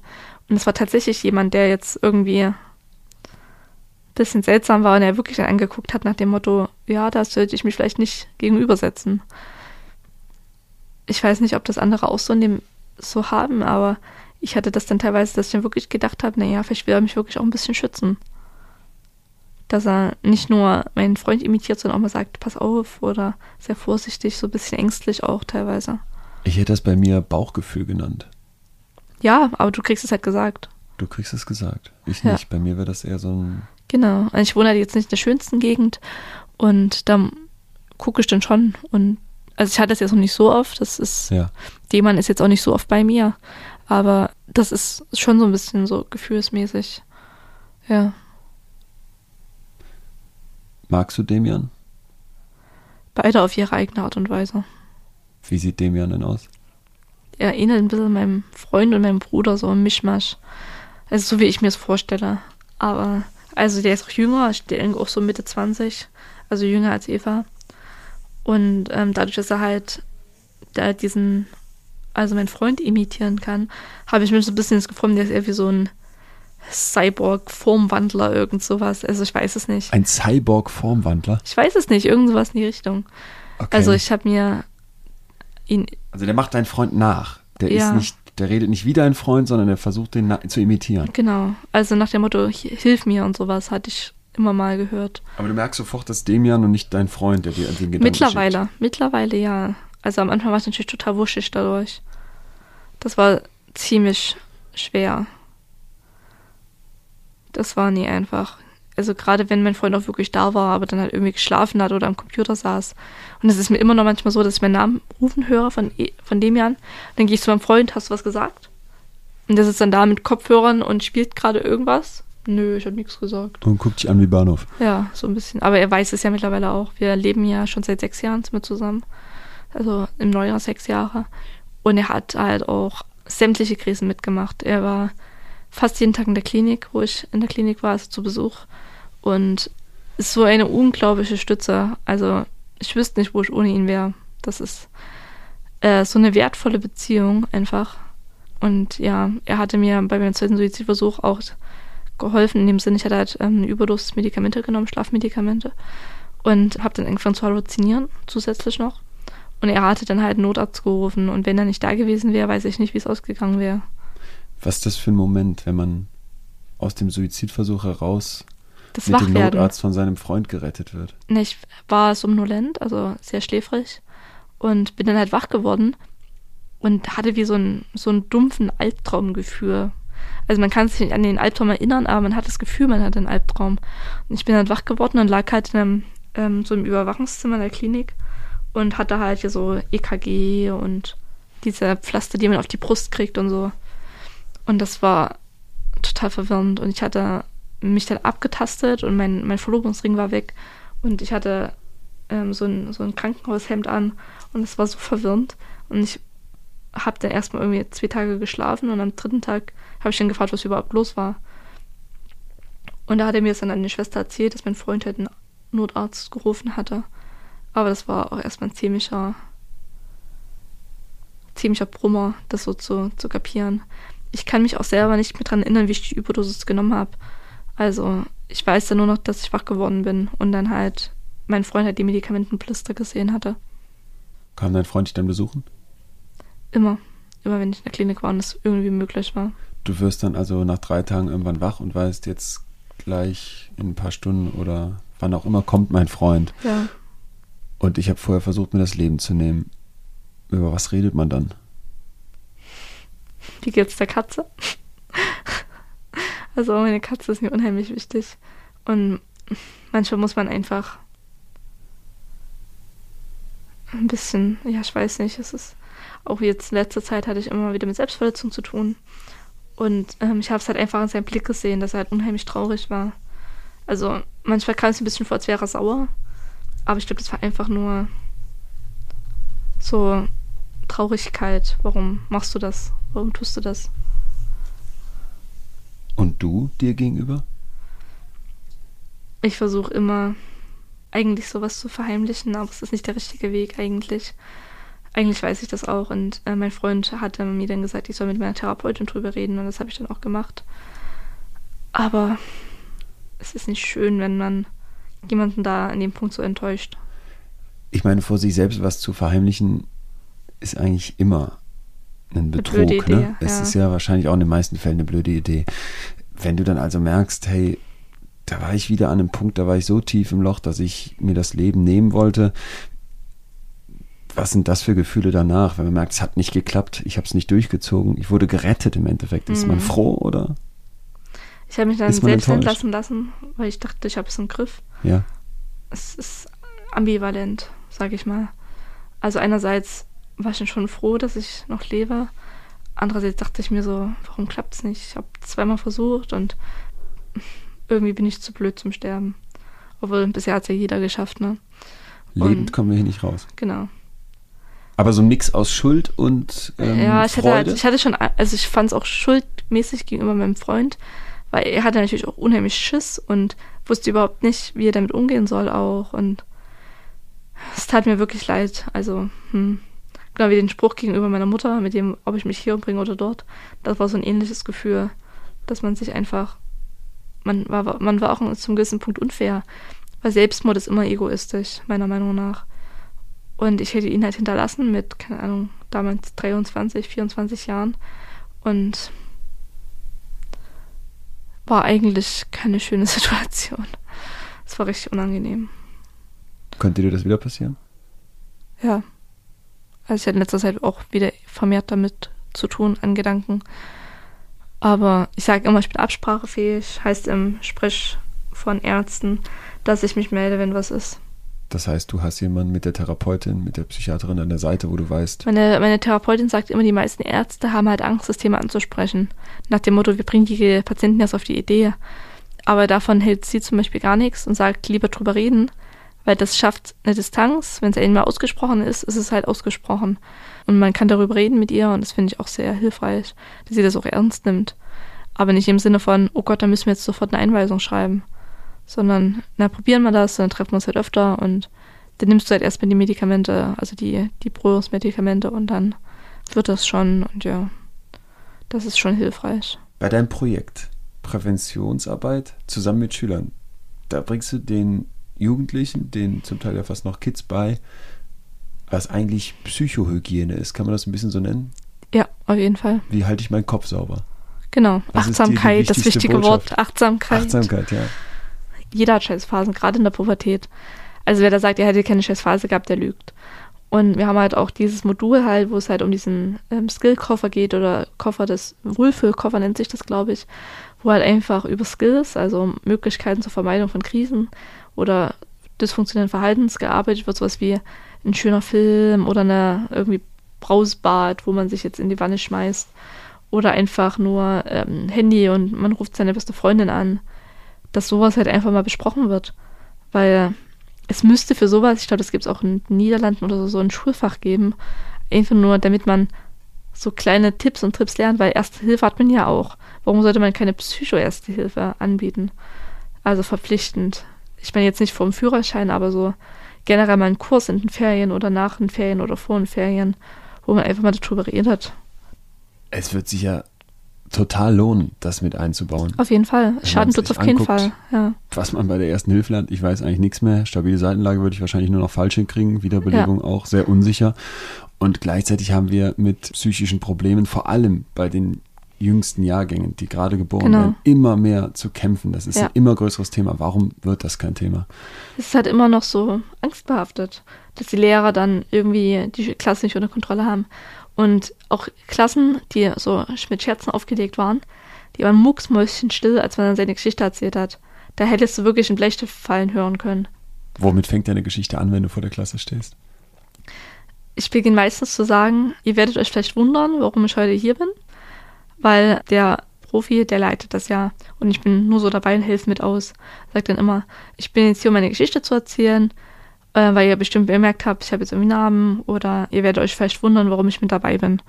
S2: Und es war tatsächlich jemand, der jetzt irgendwie ein bisschen seltsam war und er wirklich angeguckt hat nach dem Motto, ja, da sollte ich mich vielleicht nicht gegenübersetzen. ich weiß nicht, ob das andere auch so in dem so haben, aber ich hatte das dann teilweise, dass ich dann wirklich gedacht habe, naja, vielleicht will er mich wirklich auch ein bisschen schützen. Dass er nicht nur meinen Freund imitiert, sondern auch mal sagt, pass auf oder sehr vorsichtig, so ein bisschen ängstlich auch teilweise.
S1: Ich hätte das bei mir Bauchgefühl genannt.
S2: Ja, aber du kriegst es halt gesagt.
S1: Du kriegst es gesagt. Ich
S2: Ja.
S1: nicht. Bei mir wäre das eher so ein.
S2: Genau. Also ich wohne halt jetzt nicht in der schönsten Gegend und da gucke ich dann schon. Und also ich hatte das jetzt noch nicht so oft. Das ist,
S1: Ja.
S2: Demann ist jetzt auch nicht so oft bei mir. Aber das ist schon so ein bisschen so gefühlsmäßig. Ja.
S1: Magst du Demian?
S2: Beide auf ihre eigene Art und Weise.
S1: Wie sieht Demian denn aus?
S2: Er ähnelt ein bisschen meinem Freund und meinem Bruder, so ein Mischmasch. Also so wie ich mir es vorstelle. Aber, also der ist auch jünger, ich denke auch so Mitte 20, also jünger als Eva. Und ähm, dadurch, dass er halt da diesen, also meinen Freund imitieren kann, habe ich mir so ein bisschen das Gefühl, der ist eher wie so ein Cyborg-Formwandler, irgend sowas. Also ich weiß es nicht.
S1: Ein Cyborg-Formwandler?
S2: Ich weiß es nicht, irgend sowas in die Richtung.
S1: Okay.
S2: Also ich habe mir ihn
S1: Also der macht deinen Freund nach. Der
S2: Ja.
S1: ist nicht, der redet nicht wie dein Freund, sondern der versucht den zu imitieren.
S2: Genau. Also nach dem Motto, "Hi- hilf mir und sowas hatte ich immer mal gehört.
S1: Aber du merkst sofort, dass Demian und nicht dein Freund, der dir den Gedanken
S2: Mittlerweile, mittlerweile ja. Also am Anfang war es natürlich total wuschig dadurch. Das war ziemlich schwer. Das war nie einfach. Also gerade wenn mein Freund auch wirklich da war, aber dann halt irgendwie geschlafen hat oder am Computer saß. Und es ist mir immer noch manchmal so, dass ich meinen Namen rufen höre von, E- von dem Jan. Dann gehe ich zu meinem Freund, hast du was gesagt? Und der sitzt dann da mit Kopfhörern und spielt gerade irgendwas. Nö, ich habe nichts gesagt.
S1: Und guckt dich an wie Bahnhof.
S2: Ja, so ein bisschen. Aber er weiß es ja mittlerweile auch. Wir leben ja schon seit sechs Jahren mit zusammen. Also im Neujahr sechs Jahre. Und er hat halt auch sämtliche Krisen mitgemacht. Er war fast jeden Tag in der Klinik, wo ich in der Klinik war, also zu Besuch. Und ist so eine unglaubliche Stütze. Also ich wüsste nicht, wo ich ohne ihn wäre. Das ist äh, so eine wertvolle Beziehung einfach. Und ja, er hatte mir bei meinem zweiten Suizidversuch auch geholfen, in dem Sinne, ich hatte halt ähm, eine Überdosis Medikamente genommen, Schlafmedikamente. Und habe dann angefangen zu halluzinieren, zusätzlich noch. Und er hatte dann halt einen Notarzt gerufen. Und wenn er nicht da gewesen wäre, weiß ich nicht, wie es ausgegangen wäre.
S1: Was ist das für ein Moment, wenn man aus dem Suizidversuch heraus
S2: Das
S1: mit dem. Notarzt von seinem Freund gerettet wird?
S2: Ne, Ich war somnolent, also sehr schläfrig. Und bin dann halt wach geworden und hatte wie so einen, so einen dumpfen Albtraumgefühl. Also man kann sich nicht an den Albtraum erinnern, aber man hat das Gefühl, man hat einen Albtraum. Und ich bin dann wach geworden und lag halt in einem, ähm, so im Überwachungszimmer der Klinik und hatte halt hier so EKG und diese Pflaster, die man auf die Brust kriegt und so. Und das war total verwirrend. Und ich hatte mich dann abgetastet und mein, mein Verlobungsring war weg. Und ich hatte ähm, so, ein, so ein Krankenhaushemd an und es war so verwirrend. Und ich habe dann erstmal irgendwie zwei Tage geschlafen und am dritten Tag habe ich dann gefragt, was überhaupt los war. Und da hat er mir das dann an die Schwester erzählt, dass mein Freund halt einen Notarzt gerufen hatte. Aber das war auch erstmal ein ziemlicher, ziemlicher Brummer, das so zu, zu kapieren. Ich kann mich auch selber nicht mehr dran erinnern, wie ich die Überdosis genommen habe. Also, ich weiß dann nur noch, dass ich wach geworden bin und dann halt mein Freund halt die Medikamentenblister gesehen hatte.
S1: Kam dein Freund dich dann besuchen?
S2: Immer. Immer wenn ich in der Klinik war und es irgendwie möglich war.
S1: Du wirst dann also nach drei Tagen irgendwann wach und weißt jetzt gleich in ein paar Stunden oder wann auch immer kommt mein Freund.
S2: Ja.
S1: Und ich habe vorher versucht, mir das Leben zu nehmen. Über was redet man dann?
S2: Wie geht's der Katze? *laughs* also meine Katze ist mir unheimlich wichtig. Und manchmal muss man einfach ein bisschen, ja, ich weiß nicht, es ist auch jetzt in letzter Zeit hatte ich immer wieder mit Selbstverletzung zu tun. Und ähm, ich habe es halt einfach in seinem Blick gesehen, dass er halt unheimlich traurig war. Also manchmal kam es ein bisschen vor, als wäre er sauer. Aber ich glaube, das war einfach nur so Traurigkeit. Warum machst du das? Warum tust du das?
S1: Und du dir gegenüber?
S2: Ich versuche immer eigentlich sowas zu verheimlichen, aber es ist nicht der richtige Weg eigentlich. Eigentlich weiß ich das auch und äh, mein Freund hatte mir dann gesagt, ich soll mit meiner Therapeutin drüber reden und das habe ich dann auch gemacht. Aber es ist nicht schön, wenn man jemanden da an dem Punkt so enttäuscht.
S1: Ich meine, vor sich selbst was zu verheimlichen, ist eigentlich immer ein Betrug.
S2: blöde Idee,
S1: ne? Es
S2: ja.
S1: ist ja wahrscheinlich auch in den meisten Fällen eine blöde Idee. Wenn du dann also merkst, hey, da war ich wieder an einem Punkt, da war ich so tief im Loch, dass ich mir das Leben nehmen wollte. Was sind das für Gefühle danach, wenn man merkt, es hat nicht geklappt, ich habe es nicht durchgezogen, ich wurde gerettet im Endeffekt. Ist man
S2: Mhm.
S1: froh oder?
S2: Ich habe mich dann
S1: man
S2: selbst
S1: enttäuscht?
S2: entlassen lassen, weil ich dachte, ich habe es im Griff.
S1: Ja.
S2: Es ist ambivalent, sage ich mal. Also einerseits war ich dann schon froh, dass ich noch lebe. Andererseits dachte ich mir so, warum klappt es nicht? Ich habe zweimal versucht und irgendwie bin ich zu blöd zum Sterben. Obwohl bisher hat es ja jeder geschafft, ne?
S1: Lebend
S2: Und-
S1: kommen wir hier nicht raus.
S2: Genau.
S1: Aber so ein Mix aus Schuld und ähm,
S2: ja, ich hatte,
S1: Freude.
S2: halt, ich hatte schon, also ich fand es auch schuldmäßig gegenüber meinem Freund, weil er hatte natürlich auch unheimlich Schiss und wusste überhaupt nicht, wie er damit umgehen soll auch und es tat mir wirklich leid. Also, hm. Genau wie den Spruch gegenüber meiner Mutter, mit dem, ob ich mich hier umbringe oder dort, das war so ein ähnliches Gefühl, dass man sich einfach, man war, man war auch zum gewissen Punkt unfair, weil Selbstmord ist immer egoistisch, meiner Meinung nach. Und ich hätte ihn halt hinterlassen mit, keine Ahnung, damals 23, 24 Jahren. Und war eigentlich keine schöne *laughs* Situation. Es war richtig unangenehm.
S1: Könnte dir das wieder passieren?
S2: Ja. Also ich hatte in letzter Zeit auch wieder vermehrt damit zu tun, an Gedanken. Aber ich sage immer, ich bin absprachefähig. Heißt im Sprich von Ärzten, dass ich mich melde, wenn was ist.
S1: Das heißt, du hast jemanden mit der Therapeutin, mit der Psychiaterin an der Seite, wo du weißt,
S2: Meine, meine Therapeutin sagt immer, die meisten Ärzte haben halt Angst, das Thema anzusprechen. Nach dem Motto, wir bringen die Patienten erst auf die Idee. Aber davon hält sie zum Beispiel gar nichts und sagt, lieber drüber reden, weil das schafft eine Distanz. Wenn es einmal ausgesprochen ist, ist es halt ausgesprochen. Und man kann darüber reden mit ihr und das finde ich auch sehr hilfreich, dass sie das auch ernst nimmt. Aber nicht im Sinne von, oh Gott, da müssen wir jetzt sofort eine Einweisung schreiben. Sondern, na, probieren wir das, dann treffen wir uns halt öfter und dann nimmst du halt erstmal die Medikamente, also die, die Brühungsmedikamente und dann wird das schon und ja, das ist schon hilfreich.
S1: bei deinem Projekt Präventionsarbeit zusammen mit Schülern, da bringst du den Jugendlichen, den zum Teil ja fast noch Kids bei, was eigentlich Psychohygiene ist. Kann man das ein bisschen so nennen?
S2: Ja, auf jeden Fall.
S1: Wie halte ich meinen Kopf sauber?
S2: Genau.
S1: Die
S2: Achtsamkeit, das wichtige
S1: Botschaft?
S2: Wort. Achtsamkeit.
S1: Achtsamkeit, ja.
S2: Jeder hat Scheißphasen, gerade in der Pubertät. Also wer da sagt, er hätte keine Scheißphase gehabt, der lügt. Und wir haben halt auch dieses Modul halt, wo es halt um diesen ähm, Skill-Koffer geht oder Koffer des Wohlfühlkoffer nennt sich das, glaube ich, wo halt einfach über Skills, also Möglichkeiten zur Vermeidung von Krisen oder dysfunktionellen Verhaltens gearbeitet wird, sowas wie ein schöner Film oder eine irgendwie Brausbad, wo man sich jetzt in die Wanne schmeißt oder einfach nur ähm, Handy und man ruft seine beste Freundin an, dass sowas halt einfach mal besprochen wird, weil es müsste für sowas, ich glaube, das gibt es auch in den Niederlanden oder so, so ein Schulfach geben, einfach nur, damit man so kleine Tipps und Trips lernt, weil Erste Hilfe hat man ja auch. Warum sollte man keine Psycho-Erste Hilfe anbieten? Also verpflichtend. Ich meine jetzt nicht vom Führerschein, aber so generell mal einen Kurs in den Ferien oder nach den Ferien oder vor den Ferien, wo man einfach mal darüber redet.
S1: Es wird sich ja total lohnen, das mit einzubauen.
S2: Auf jeden Fall. Schaden tut's auf keinen Fall. Ja.
S1: Was man bei der ersten Hilfe lernt, ich weiß eigentlich nichts mehr. Stabile Seitenlage würde ich wahrscheinlich nur noch falsch hinkriegen. Wiederbelebung auch sehr unsicher. Und gleichzeitig haben wir mit psychischen Problemen, vor allem bei den jüngsten Jahrgängen, die gerade geboren
S2: Genau.
S1: werden, immer mehr zu kämpfen. Das ist
S2: Ja.
S1: ein immer größeres Thema. Warum wird das kein Thema?
S2: Es ist halt immer noch so angstbehaftet, dass die Lehrer dann irgendwie die Klasse nicht unter Kontrolle haben. Und auch Klassen, die so mit Scherzen aufgelegt waren, die waren mucksmäuschenstill, als man dann seine Geschichte erzählt hat. Da hättest du wirklich einen Bleistift fallen hören können.
S1: Womit fängt deine Geschichte an, wenn du vor der Klasse stehst?
S2: Ich beginne meistens zu sagen, ihr werdet euch vielleicht wundern, warum ich heute hier bin, weil der Profi, der leitet das ja und ich bin nur so dabei und helfe mit aus. Sagt dann immer, ich bin jetzt hier, um meine Geschichte zu erzählen, äh, weil ihr bestimmt bemerkt habt, ich habe jetzt irgendwie Namen oder ihr werdet euch vielleicht wundern, warum ich mit dabei bin.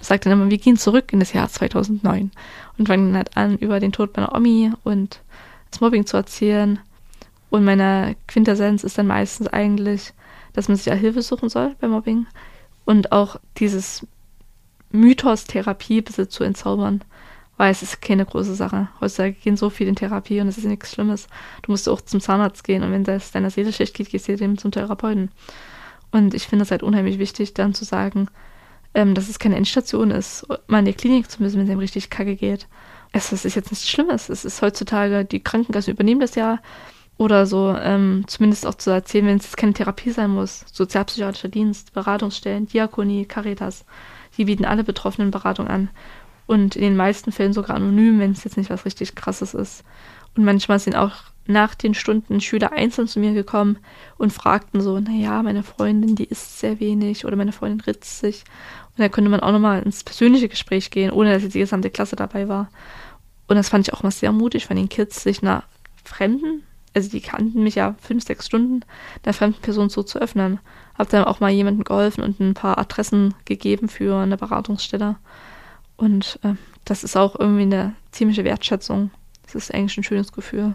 S2: Sagt dann immer, wir gehen zurück in das Jahr 2009 und fangen dann halt an, über den Tod meiner Omi und das Mobbing zu erzählen. Und meine Quintessenz ist dann meistens eigentlich, dass man sich ja Hilfe suchen soll bei Mobbing und auch dieses Mythos Therapie ein bisschen zu entzaubern, weil es ist keine große Sache. Heutzutage gehen so viel in Therapie und es ist nichts Schlimmes. Du musst auch zum Zahnarzt gehen und wenn das deiner Seele schlecht geht, gehst du eben zum Therapeuten. Und ich finde es halt unheimlich wichtig, dann zu sagen, ähm, dass es keine Endstation ist, mal in die Klinik zu müssen, wenn es einem richtig kacke geht. Es ist jetzt nichts Schlimmes. Es ist heutzutage, die Krankenkassen übernehmen das ja oder so, ähm, zumindest auch zu erzählen, wenn es keine Therapie sein muss. Sozialpsychiatrischer Dienst, Beratungsstellen, Diakonie, Caritas, die bieten alle Betroffenen Beratung an. Und in den meisten Fällen sogar anonym, wenn es jetzt nicht was richtig Krasses ist. Und manchmal sind auch nach den Stunden Schüler einzeln zu mir gekommen und fragten so, naja, meine Freundin, die isst sehr wenig oder meine Freundin ritzt sich. Und da könnte man auch nochmal ins persönliche Gespräch gehen, ohne dass jetzt die gesamte Klasse dabei war. Und das fand ich auch mal sehr mutig von den Kids, sich einer Fremden, also die kannten mich ja fünf, sechs Stunden, der fremden Person so zu öffnen. Hab dann auch mal jemandem geholfen und ein paar Adressen gegeben für eine Beratungsstelle. Und äh, das ist auch irgendwie eine ziemliche Wertschätzung. Das ist eigentlich ein schönes Gefühl.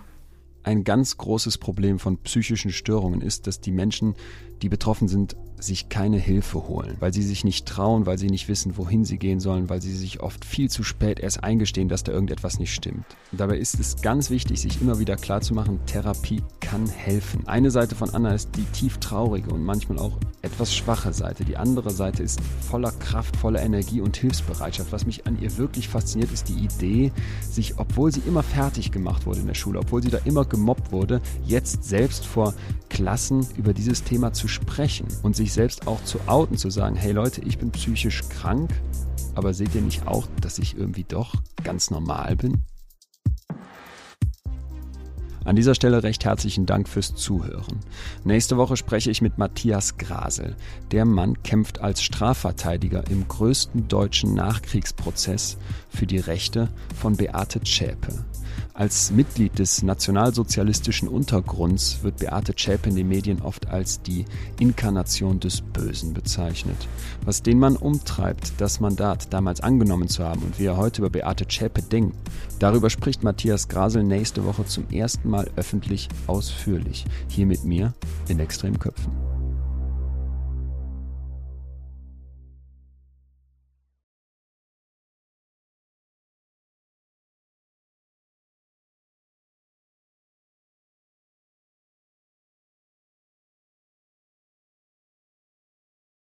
S1: Ein ganz großes Problem von psychischen Störungen ist, dass die Menschen, die betroffen sind, sich keine Hilfe holen, weil sie sich nicht trauen, weil sie nicht wissen, wohin sie gehen sollen, weil sie sich oft viel zu spät erst eingestehen, dass da irgendetwas nicht stimmt. Und dabei ist es ganz wichtig, sich immer wieder klarzumachen, Therapie kann helfen. Eine Seite von Anna ist die tief traurige und manchmal auch etwas schwache Seite. Die andere Seite ist voller Kraft, voller Energie und Hilfsbereitschaft. Was mich an ihr wirklich fasziniert, ist die Idee, sich, obwohl sie immer fertig gemacht wurde in der Schule, obwohl sie da immer gemobbt wurde, jetzt selbst vor Klassen über dieses Thema zu sprechen und sich selbst auch zu outen, zu sagen, hey Leute, ich bin psychisch krank, aber seht ihr nicht auch, dass ich irgendwie doch ganz normal bin? An dieser Stelle recht herzlichen Dank fürs Zuhören. Nächste Woche spreche ich mit Matthias Grasel. Der Mann kämpft als Strafverteidiger im größten deutschen Nachkriegsprozess für die Rechte von Beate Zschäpe. Als Mitglied des nationalsozialistischen Untergrunds wird Beate Zschäpe in den Medien oft als die Inkarnation des Bösen bezeichnet. Was den Mann umtreibt, das Mandat damals angenommen zu haben und wie er heute über Beate Zschäpe denkt, darüber spricht Matthias Grasel nächste Woche zum ersten Mal öffentlich ausführlich. Hier mit mir in Extremköpfen.